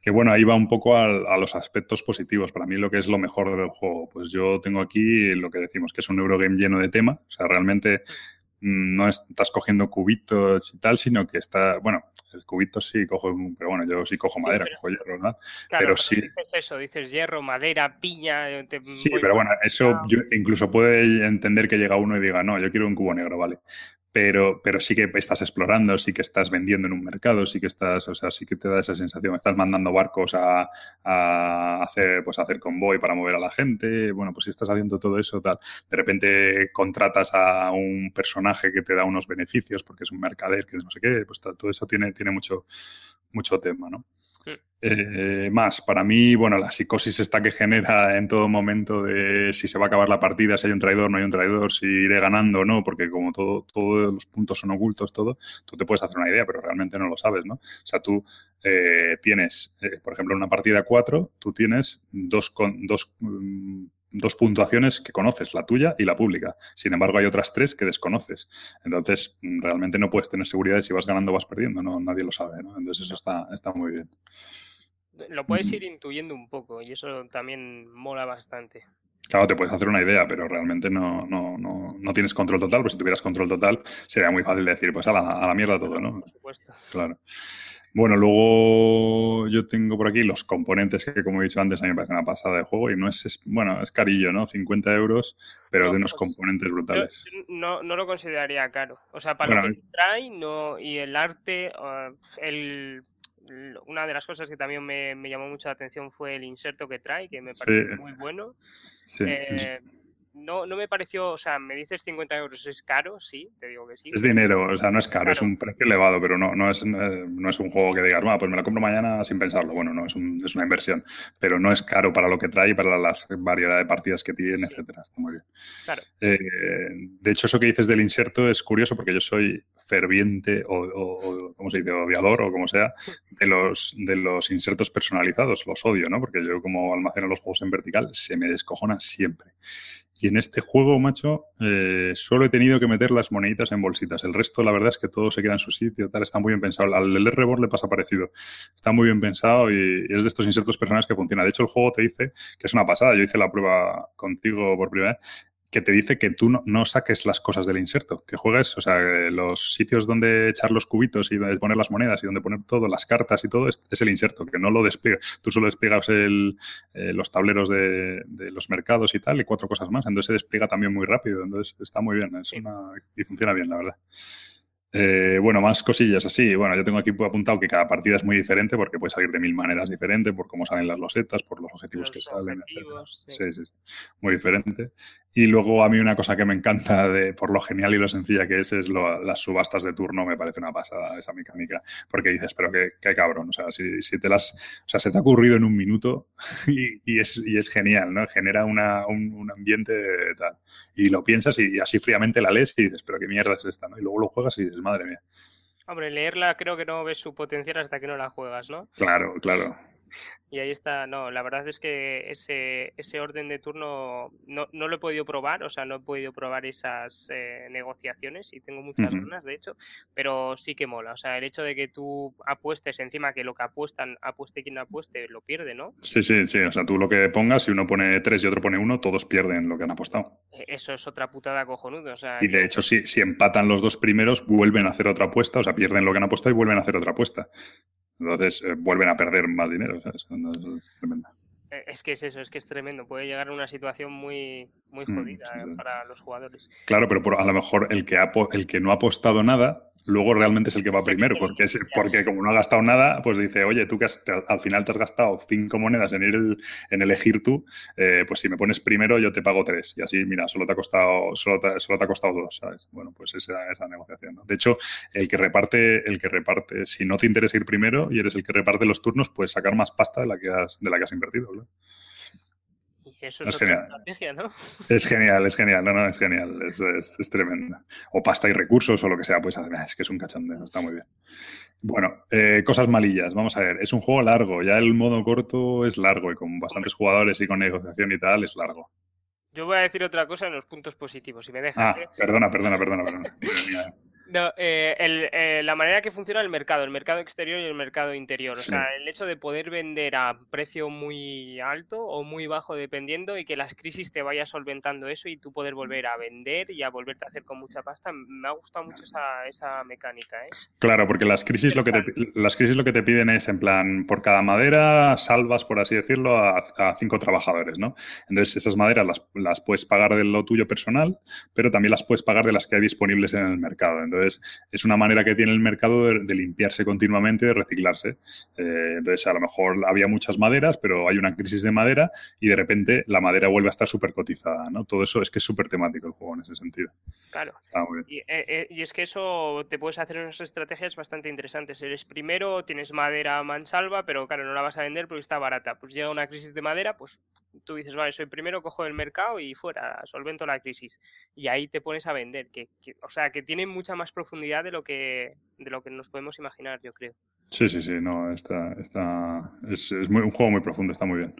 Que bueno, ahí va un poco a, los aspectos positivos. Para mí, lo que es lo mejor del juego, pues yo tengo aquí lo que decimos, que es un Eurogame lleno de tema. O sea, realmente mm, no estás cogiendo cubitos y tal, sino que está, bueno, el cubito sí cojo, un- pero bueno, yo sí cojo Sí, madera, pero- cojo hierro, ¿no? Claro, pero sí- dices eso, dices hierro, madera, piña. eh, te Sí, pero bueno, eso yo incluso puede entender que llega uno y diga, no, yo quiero un cubo negro, vale. Pero, pero sí que estás explorando, sí que estás vendiendo en un mercado, sí que estás, o sea, sí que te da esa sensación. Estás mandando barcos a, hacer, pues a hacer convoy para mover a la gente. Bueno, pues si estás haciendo todo eso, tal. De repente contratas a un personaje que te da unos beneficios porque es un mercader que no sé qué, pues tal, todo eso tiene, tiene mucho, mucho tema, ¿no? Eh, más, para mí, bueno, la psicosis esta que genera en todo momento de si se va a acabar la partida, si hay un traidor, no hay un traidor, si iré ganando o no, porque como todo, todos los puntos son ocultos, todo, tú te puedes hacer una idea, pero realmente no lo sabes, ¿no? O sea, tú eh, tienes, eh, por ejemplo, en una partida 4, tú tienes dos, con, dos, mm, dos puntuaciones que conoces, la tuya y la pública. Sin embargo, hay otras tres que desconoces. Entonces, mm, realmente no puedes tener seguridad de si vas ganando o vas perdiendo, no, nadie lo sabe, ¿no? Entonces, eso está, está muy bien. Lo puedes Mm. ir intuyendo un poco y eso también mola bastante. Claro, te puedes hacer una idea, pero realmente no, no, no, no tienes control total, pues si tuvieras control total sería muy fácil decir, pues a la, a la mierda todo, ¿no? Por supuesto. Claro. Bueno, luego yo tengo por aquí los componentes que, como he dicho antes, a mí me parece una pasada de juego y no es, es- bueno, es carillo, ¿no? 50 euros, pero No, de unos pues, componentes brutales. yo no, no lo consideraría caro. O sea, para Bueno, lo que trae no, y el arte, ah, el, una de las cosas que también me, me llamó mucho la atención fue el inserto que trae, que me Sí. pareció muy bueno. Sí. Eh, no, no me pareció, o sea, me dices 50 euros, ¿es caro? Sí, te digo que sí. Es dinero, o sea, no es caro, es un precio elevado, pero no, no, es, eh, no es un juego que digas, "Bueno, pues me lo compro mañana sin pensarlo. Bueno, no, es, un- es una inversión, pero no es caro para lo que trae y para las variedad de partidas que tiene, Sí. etcétera. Está muy bien. Claro. Eh, de hecho, eso que dices del inserto es curioso porque yo soy ferviente o, o- o, ¿cómo se dice? Odiador o como sea, de los, de los insertos personalizados. Los odio, ¿no? Porque yo como almaceno los juegos en vertical, se me descojona siempre. Y en este juego, macho, eh, solo he tenido que meter las moneditas en bolsitas. El resto, la verdad es que todo se queda en su sitio, tal, está muy bien pensado. Al del R-Board le pasa parecido. Está muy bien pensado y, y es de estos insertos personales que funciona. De hecho, el juego te dice que es una pasada. Yo hice la prueba contigo por primera vez que te dice que tú no, no saques las cosas del inserto, que juegues, o sea, eh, los sitios donde echar los cubitos y donde poner las monedas y donde poner todo, las cartas y todo, es, es el inserto, que no lo despliegas. Tú solo despliegas el, eh, los tableros de, de los mercados y tal, y cuatro cosas más. Entonces se despliega también muy rápido, entonces está muy bien, es una, y funciona bien, la verdad. Eh, bueno, más cosillas así. Bueno, yo tengo aquí apuntado que cada partida es muy diferente porque puede salir de mil maneras diferentes, por cómo salen las losetas, por los objetivos Los que salen, sí. Sí, sí, sí. Muy diferente. Y luego a mí una cosa que me encanta de por lo genial y lo sencilla que es, es lo- las subastas de turno, me parece una pasada esa mecánica. Porque dices, pero qué, qué cabrón. O sea, si, si te las. O sea, se te ha ocurrido en un minuto [laughs] y, y es, y es genial, ¿no? Genera una, un, un ambiente tal. Y lo piensas y así fríamente la lees y dices, pero qué mierda es esta, ¿no? Y luego lo juegas y dices, madre mía. Hombre, leerla creo que no ves su potencial hasta que no la juegas, ¿no? Claro, claro. [laughs] Y ahí está, no, la verdad es que ese, ese orden de turno no, no lo he podido probar, o sea, no he podido probar esas eh, negociaciones y tengo muchas ganas, de hecho, pero sí que mola, o sea, el hecho de que tú apuestes encima que lo que apuestan, apueste quien apueste, lo pierde, ¿no? Sí, sí, sí. O sea, tú lo que pongas, si uno pone tres y otro pone uno, todos pierden lo que han apostado. E- Eso es otra putada cojonuda, o sea, Y de hecho, si, si empatan los dos primeros, vuelven a hacer otra apuesta, o sea, pierden lo que han apostado y vuelven a hacer otra apuesta. Entonces, eh, vuelven a perder más dinero, ¿sabes? Entonces, es tremendo. Eh, es que es eso, es que es tremendo, puede llegar a una situación muy, muy Mm, jodida sí, eh, sí. para los jugadores. Claro, pero por- a lo mejor el que, ha, el que no ha apostado nada, luego realmente es el que va Sí, primero, porque, es, porque como no ha gastado nada, pues dice, oye, tú que has- te- al final te has gastado cinco monedas en, ir el- en elegir tú, eh, pues si me pones primero yo te pago tres. Y así, mira, solo te ha costado, solo te, solo te ha costado dos, ¿sabes? Bueno, pues esa, esa negociación. ¿no? De hecho, el que reparte, el que reparte, si no te interesa ir primero y eres el que reparte los turnos, puedes sacar más pasta de la que has, de la que has invertido. ¿No? Y eso es Es otra genial. estrategia, ¿no? Es genial, es genial, no, no, es genial, es, es, es tremendo. O pasta y recursos o lo que sea, pues ah, es que es un cachondeo, está muy bien. Bueno, eh, cosas malillas, vamos a ver, es un juego largo, ya el modo corto es largo y con bastantes jugadores y con negociación y tal es largo. Yo voy a decir otra cosa en los puntos positivos, si me dejas, Ah, ¿eh? perdona, perdona, perdona, perdona. [laughs] No, eh, el- eh, la manera que funciona el mercado, el mercado exterior y el mercado interior. O sea, el hecho de poder vender a precio muy alto o muy bajo dependiendo y que las crisis te vaya solventando eso y tú poder volver a vender y a volverte a hacer con mucha pasta. Me ha gustado mucho esa, esa mecánica, ¿eh? Claro, porque las crisis lo que te, las crisis lo que te piden es en plan por cada madera salvas, por así decirlo, a, a cinco trabajadores, ¿no? Entonces esas maderas las, las puedes pagar de lo tuyo personal, pero también las puedes pagar de las que hay disponibles en el mercado. Entonces es una manera que tiene el mercado de, de limpiarse continuamente, de reciclarse. Eh, entonces a lo mejor había muchas maderas, pero hay una crisis de madera y de repente la madera vuelve a estar súper cotizada, ¿no? Todo eso es que es súper temático el juego en ese sentido. Claro. Está muy bien. Y, eh, eh, y es que eso te puedes hacer unas estrategias bastante interesantes. Eres primero, tienes madera mansalva, pero claro, no la vas a vender porque está barata. Pues llega una crisis de madera, pues tú dices, vale, soy primero, cojo el mercado y fuera, solvento la crisis. Y ahí te pones a vender. Que, que- o sea, que tiene mucha más profundidad de lo que, de lo que nos podemos imaginar, yo creo. Sí, sí, sí, no, está, está, es, es muy, un juego muy profundo, está muy bien.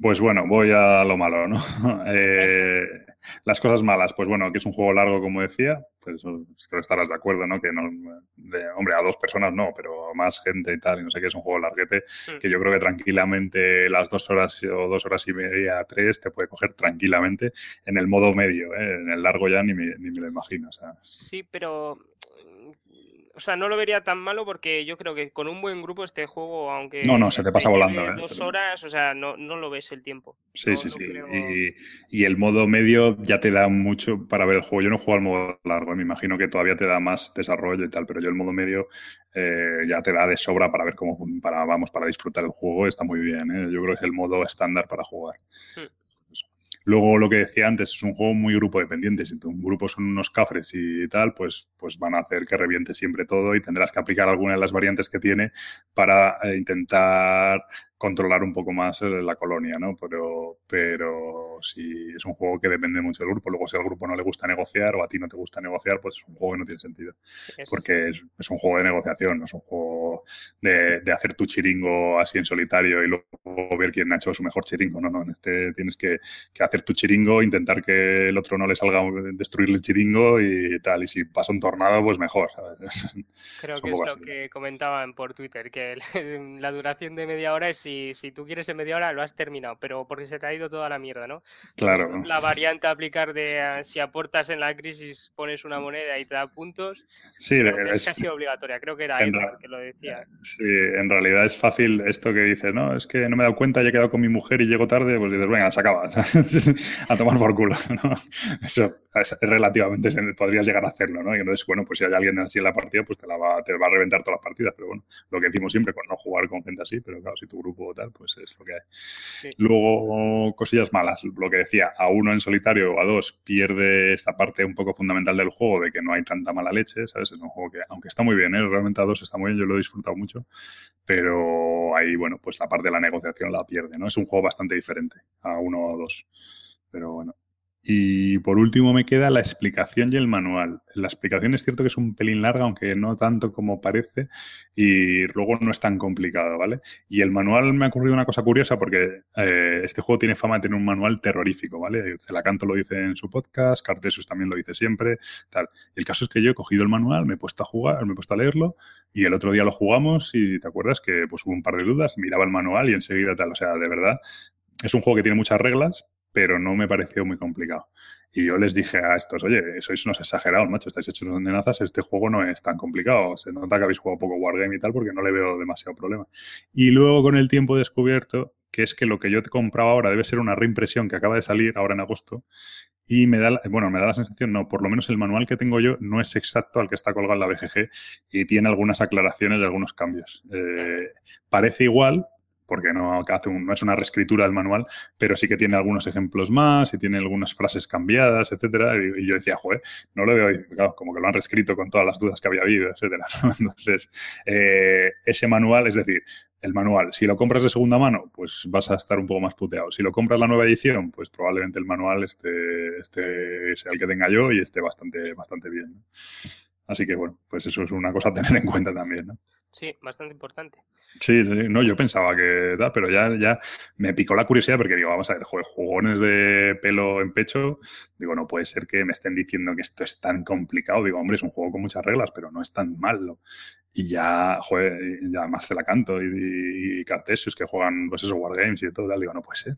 Pues bueno, voy a lo malo, ¿no? [laughs] Eh, las cosas malas, pues bueno, que es un juego largo, como decía, pues creo que estarás de acuerdo, ¿no? Que no, de- hombre, a dos personas no, pero más gente y tal, y no sé qué, es un juego larguete, Mm. que yo creo que tranquilamente las dos horas o dos horas y media, tres, te puede coger tranquilamente en el modo medio, ¿eh? En el largo ya ni me, ni me lo imagino, o sea, Sí, pero. O sea, no lo vería tan malo porque yo creo que con un buen grupo este juego, aunque. No, no, se te pasa volando, ¿eh? Dos horas, o sea, no, no lo ves el tiempo. Sí, No- sí, no sí. creo- Y, y el modo medio ya te da mucho para ver el juego. Yo no juego al modo largo, me imagino que todavía te da más desarrollo y tal, pero yo el modo medio eh, ya te da de sobra para ver cómo, para, vamos, para disfrutar el juego. Está muy bien, ¿eh? Yo creo que es el modo estándar para jugar. Hmm. Luego, lo que decía antes, es un juego muy grupo dependiente. Si tu grupo son unos cafres y tal, pues, pues van a hacer que reviente siempre todo y tendrás que aplicar alguna de las variantes que tiene para eh, intentar controlar un poco más la colonia, ¿no? Pero, pero si es un juego que depende mucho del grupo, luego si al grupo no le gusta negociar o a ti no te gusta negociar, pues es un juego que no tiene sentido. es- Porque es, es un juego de negociación, no es un juego de, de hacer tu chiringo así en solitario y luego ver quién ha hecho su mejor chiringo. No, no, en este tienes que, que hacer tu chiringo, intentar que el otro no le salga destruirle el chiringo y tal. Y si pasa un tornado, pues mejor, ¿sabes? [laughs] Creo es que es lo así. que comentaban por Twitter, que [laughs] la duración de media hora es si, si tú quieres en media hora lo has terminado, pero porque se te ha ido toda la mierda, ¿no? Claro. La variante a aplicar de si aportas en la crisis pones una moneda y te da puntos, Sí, que es casi obligatoria. Creo que era Edward que lo decía. Sí, en realidad es fácil esto que dices, no, es que no me he dado cuenta, ya he quedado con mi mujer y llego tarde, pues dices, venga, se acaba, [laughs] a tomar por culo, [laughs] ¿no? Eso es, relativamente, podrías llegar a hacerlo, ¿no? Y entonces, bueno, pues si hay alguien así en la partida, pues te, la va, te va a reventar todas las partidas, pero bueno, lo que decimos siempre, con no jugar con gente así, pero claro, si tu grupo tal, pues es lo que hay. Sí. Luego, cosillas malas, lo que decía, a uno en solitario o a dos pierde esta parte un poco fundamental del juego de que no hay tanta mala leche, ¿sabes? Es un juego que, aunque está muy bien, ¿eh? realmente a dos está muy bien, yo lo he disfrutado mucho, pero ahí, bueno, pues la parte de la negociación la pierde, ¿no? Es un juego bastante diferente a uno o dos, pero bueno. Y por último me queda la explicación y el manual. La explicación es cierto que es un pelín larga, aunque no tanto como parece, y luego no es tan complicado, ¿vale? Y el manual me ha ocurrido una cosa curiosa porque eh, este juego tiene fama de tener un manual terrorífico, ¿vale? Celacanto lo dice en su podcast, Cartesius también lo dice siempre, tal. El caso es que yo he cogido el manual, me he puesto a jugar, me he puesto a leerlo, y el otro día lo jugamos y te acuerdas que pues hubo un par de dudas, miraba el manual y enseguida tal, o sea, de verdad, es un juego que tiene muchas reglas, pero no me pareció muy complicado. Y yo les dije a estos, oye, sois unos exagerados, macho, estáis hechos de nazas, este juego no es tan complicado. Se nota que habéis jugado poco Wargame y tal, porque no le veo demasiado problema. Y luego con el tiempo he descubierto que es que lo que yo te compraba ahora debe ser una reimpresión que acaba de salir ahora en agosto. Y me da, la- bueno, me da la sensación, no, por lo menos el manual que tengo yo no es exacto al que está colgado en la BGG y tiene algunas aclaraciones y algunos cambios. Eh, parece igual, porque no, hace es una reescritura del manual, pero sí que tiene algunos ejemplos más y tiene algunas frases cambiadas, etcétera. Y, yo decía, joder, no lo veo, claro, como que lo han reescrito con todas las dudas que había habido, etcétera. [laughs] Entonces, eh, ese manual, es decir, el manual, si lo compras de segunda mano, pues vas a estar un poco más puteado. Si lo compras la nueva edición, pues probablemente el manual esté, esté sea el que tenga yo y esté bastante, bastante bien. Así que bueno, pues eso es una cosa a tener en cuenta también, ¿no? Sí, bastante importante. Sí, no, yo pensaba que tal, pero ya, ya me picó la curiosidad porque digo, vamos a ver, joder, jugones de pelo en pecho, digo, no puede ser que me estén diciendo que esto es tan complicado. Digo, hombre, es un juego con muchas reglas, pero no es tan malo. Y ya, joder, ya más te la canto y, y Cartesius que juegan, pues eso, Wargames y todo, tal, digo, no puede ser.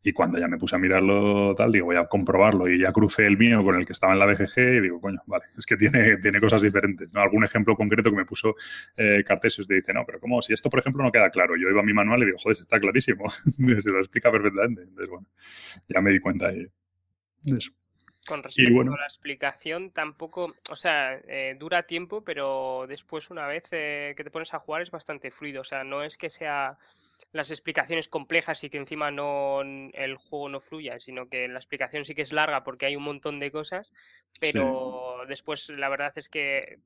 Y cuando ya me puse a mirarlo tal, digo, voy a comprobarlo y ya crucé el mío con el que estaba en la BGG y digo, coño, vale, [laughs] es que tiene, tiene cosas diferentes. ¿no? Algún ejemplo concreto que me puso eh, Cartesius te dice, no, pero ¿cómo? Si esto, por ejemplo, no queda claro. Yo iba a mi manual y digo, joder, está clarísimo. [laughs] Se lo explica perfectamente. Entonces, bueno, ya me di cuenta de eso. Con respecto bueno. a la explicación, tampoco, o sea, eh, dura tiempo, pero después una vez eh, que te pones a jugar es bastante fluido. O sea, no es que sea las explicaciones complejas y que encima no el juego no fluya, sino que la explicación sí que es larga porque hay un montón de cosas, pero después la verdad es que eh,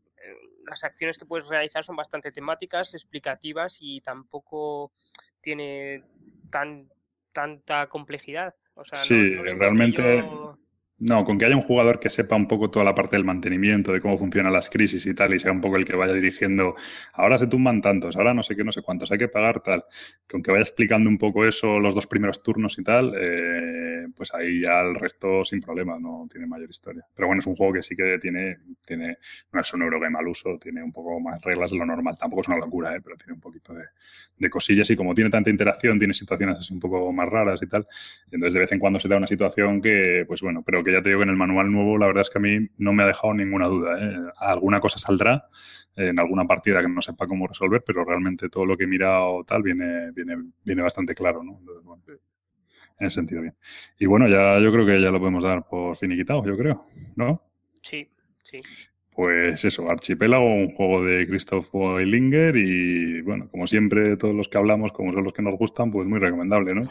las acciones que puedes realizar son bastante temáticas, explicativas y tampoco tiene tan tanta complejidad. O sea, no- Sí, no encuentro realmente- yo- No, con que haya un jugador que sepa un poco toda la parte del mantenimiento, de cómo funcionan las crisis y tal, y sea un poco el que vaya dirigiendo, ahora se tumban tantos, ahora no sé qué, no sé cuántos, hay que pagar tal, con que vaya explicando un poco eso los dos primeros turnos y tal, eh, pues ahí ya el resto sin problema, no tiene mayor historia. Pero bueno, es un juego que sí que tiene, tiene no es un Eurogame al uso, tiene un poco más reglas de lo normal, tampoco es una locura, eh, pero tiene un poquito de, de cosillas y como tiene tanta interacción, tiene situaciones así un poco más raras y tal, entonces de vez en cuando se da una situación que, pues bueno, pero que ya te digo que en el manual nuevo la verdad es que a mí no me ha dejado ninguna duda. ¿eh? Alguna cosa saldrá eh, en alguna partida que no sepa cómo resolver, pero realmente todo lo que he mirado tal viene, viene, viene bastante claro, ¿no? Entonces, bueno, en ese sentido bien. Y bueno, ya yo creo que ya lo podemos dar por finiquitado, yo creo, ¿no? Sí, sí. Pues eso, Archipélago, un juego de Christoph Eilinger y bueno, como siempre, todos los que hablamos, como son los que nos gustan, pues muy recomendable, ¿no?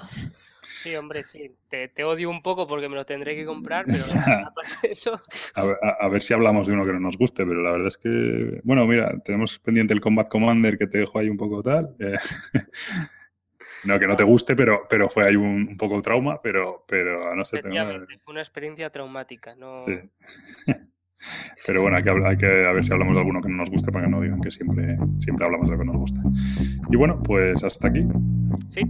Sí, hombre, sí. Te, te odio un poco porque me lo tendré que comprar, pero [laughs] [laughs] eso, A ver, a- a ver si hablamos de uno que no nos guste, pero la verdad es que, bueno, mira, tenemos pendiente el Combat Commander que te dejo ahí un poco tal. eh, [laughs] no que no te guste, pero, pero fue ahí un, un poco trauma, pero, pero no sé, tengo- fue una experiencia traumática. No... sí. Pero bueno, hay que, hay que a ver si hablamos de alguno que no nos guste para que no digan que siempre, siempre hablamos de lo que nos gusta. Y bueno, pues hasta aquí. Sí,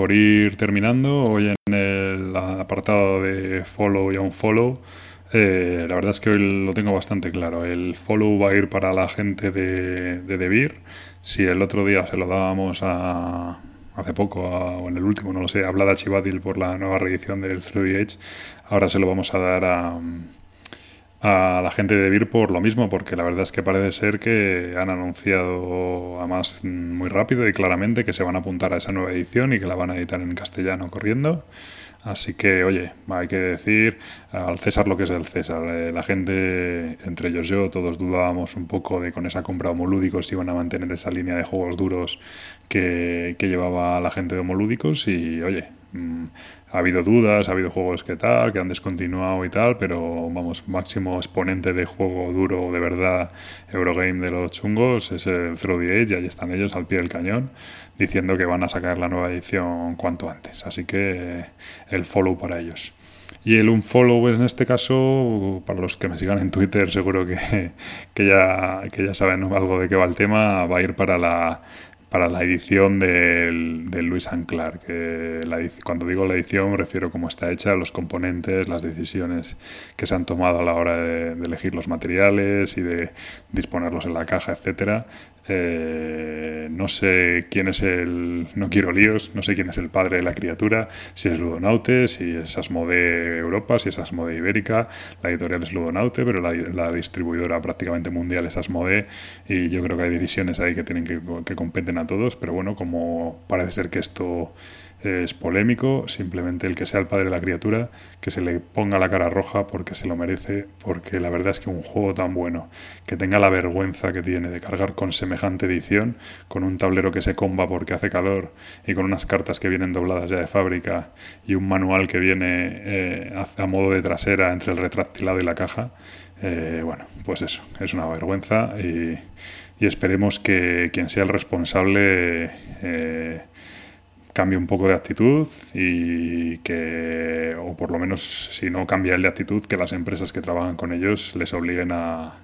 por ir terminando, hoy en el apartado de follow y unfollow, eh, la verdad es que hoy lo tengo bastante claro. El follow va a ir para la gente de, de Debir. Si el otro día se lo dábamos a, hace poco, o en el último, no lo sé, a Chivatil por la nueva reedición del 3D Age, ahora se lo vamos a dar a, a la gente de Vir por lo mismo, porque la verdad es que parece ser que han anunciado además muy rápido y claramente que se van a apuntar a esa nueva edición y que la van a editar en castellano corriendo. Así que, oye, hay que decir al César lo que es del César. Eh, la gente, entre ellos yo, todos dudábamos un poco de con esa compra homolúdicos si iban a mantener esa línea de juegos duros que, que llevaba la gente de homolúdicos y, oye, mm, ha habido dudas, ha habido juegos que tal, que han descontinuado y tal, pero vamos, máximo exponente de juego duro de verdad Eurogame de los chungos es el Throw the Age y ahí están ellos al pie del cañón diciendo que van a sacar la nueva edición cuanto antes. Así que el follow para ellos. Y el unfollow en este caso, para los que me sigan en Twitter, seguro que, que, ya, que ya saben algo de qué va el tema, va a ir para la, para la edición del, del Luis Anclar. Que la, edic- cuando digo la edición me refiero cómo está hecha, los componentes, las decisiones que se han tomado a la hora de, de elegir los materiales y de disponerlos en la caja, etcétera. Eh, no sé quién es el. No quiero líos, no sé quién es el padre de la criatura, si es Ludonaute, si es Asmodee Europa, si es Asmodee Ibérica. La editorial es Ludonaute, pero la, distribuidora prácticamente mundial es Asmodee. Y yo creo que hay decisiones ahí que tienen que, que competen a todos. Pero bueno, como parece ser que esto es polémico, simplemente el que sea el padre de la criatura, que se le ponga la cara roja porque se lo merece, porque la verdad es que un juego tan bueno, que tenga la vergüenza que tiene de cargar con semejante edición, con un tablero que se comba porque hace calor y con unas cartas que vienen dobladas ya de fábrica y un manual que viene eh, a, modo de trasera entre el retráctilado y la caja, Eh, bueno, pues eso, es una vergüenza y, y esperemos que quien sea el responsable eh, cambie un poco de actitud y que, o por lo menos si no cambia el de actitud, que las empresas que trabajan con ellos les obliguen a,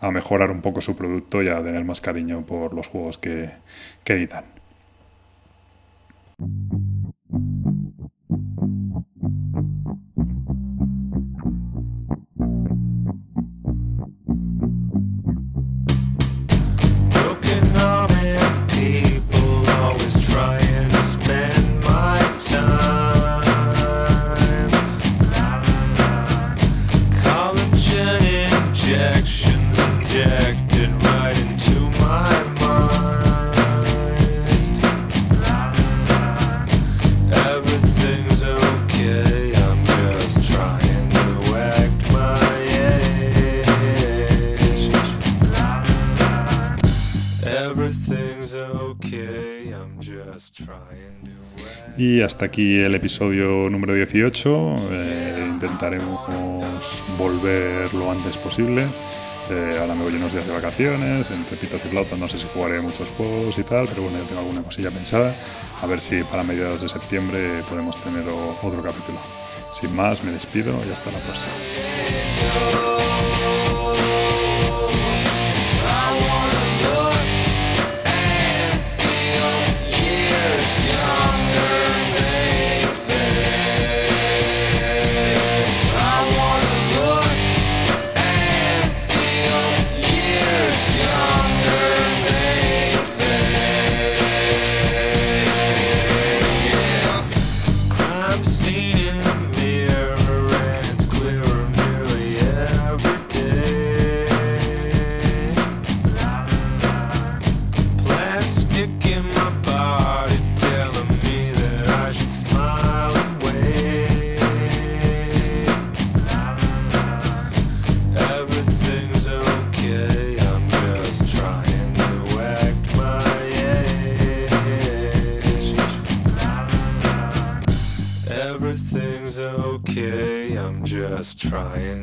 a mejorar un poco su producto y a tener más cariño por los juegos que, que editan. Y hasta aquí el episodio número 18. Eh, intentaremos volver lo antes posible. Eh, ahora me voy unos días de vacaciones, entre pitos y flautas, no sé si jugaré muchos juegos y tal, pero bueno, ya tengo alguna cosilla pensada. A ver si para mediados de septiembre podemos tener otro capítulo. Sin más, me despido y hasta la próxima. try and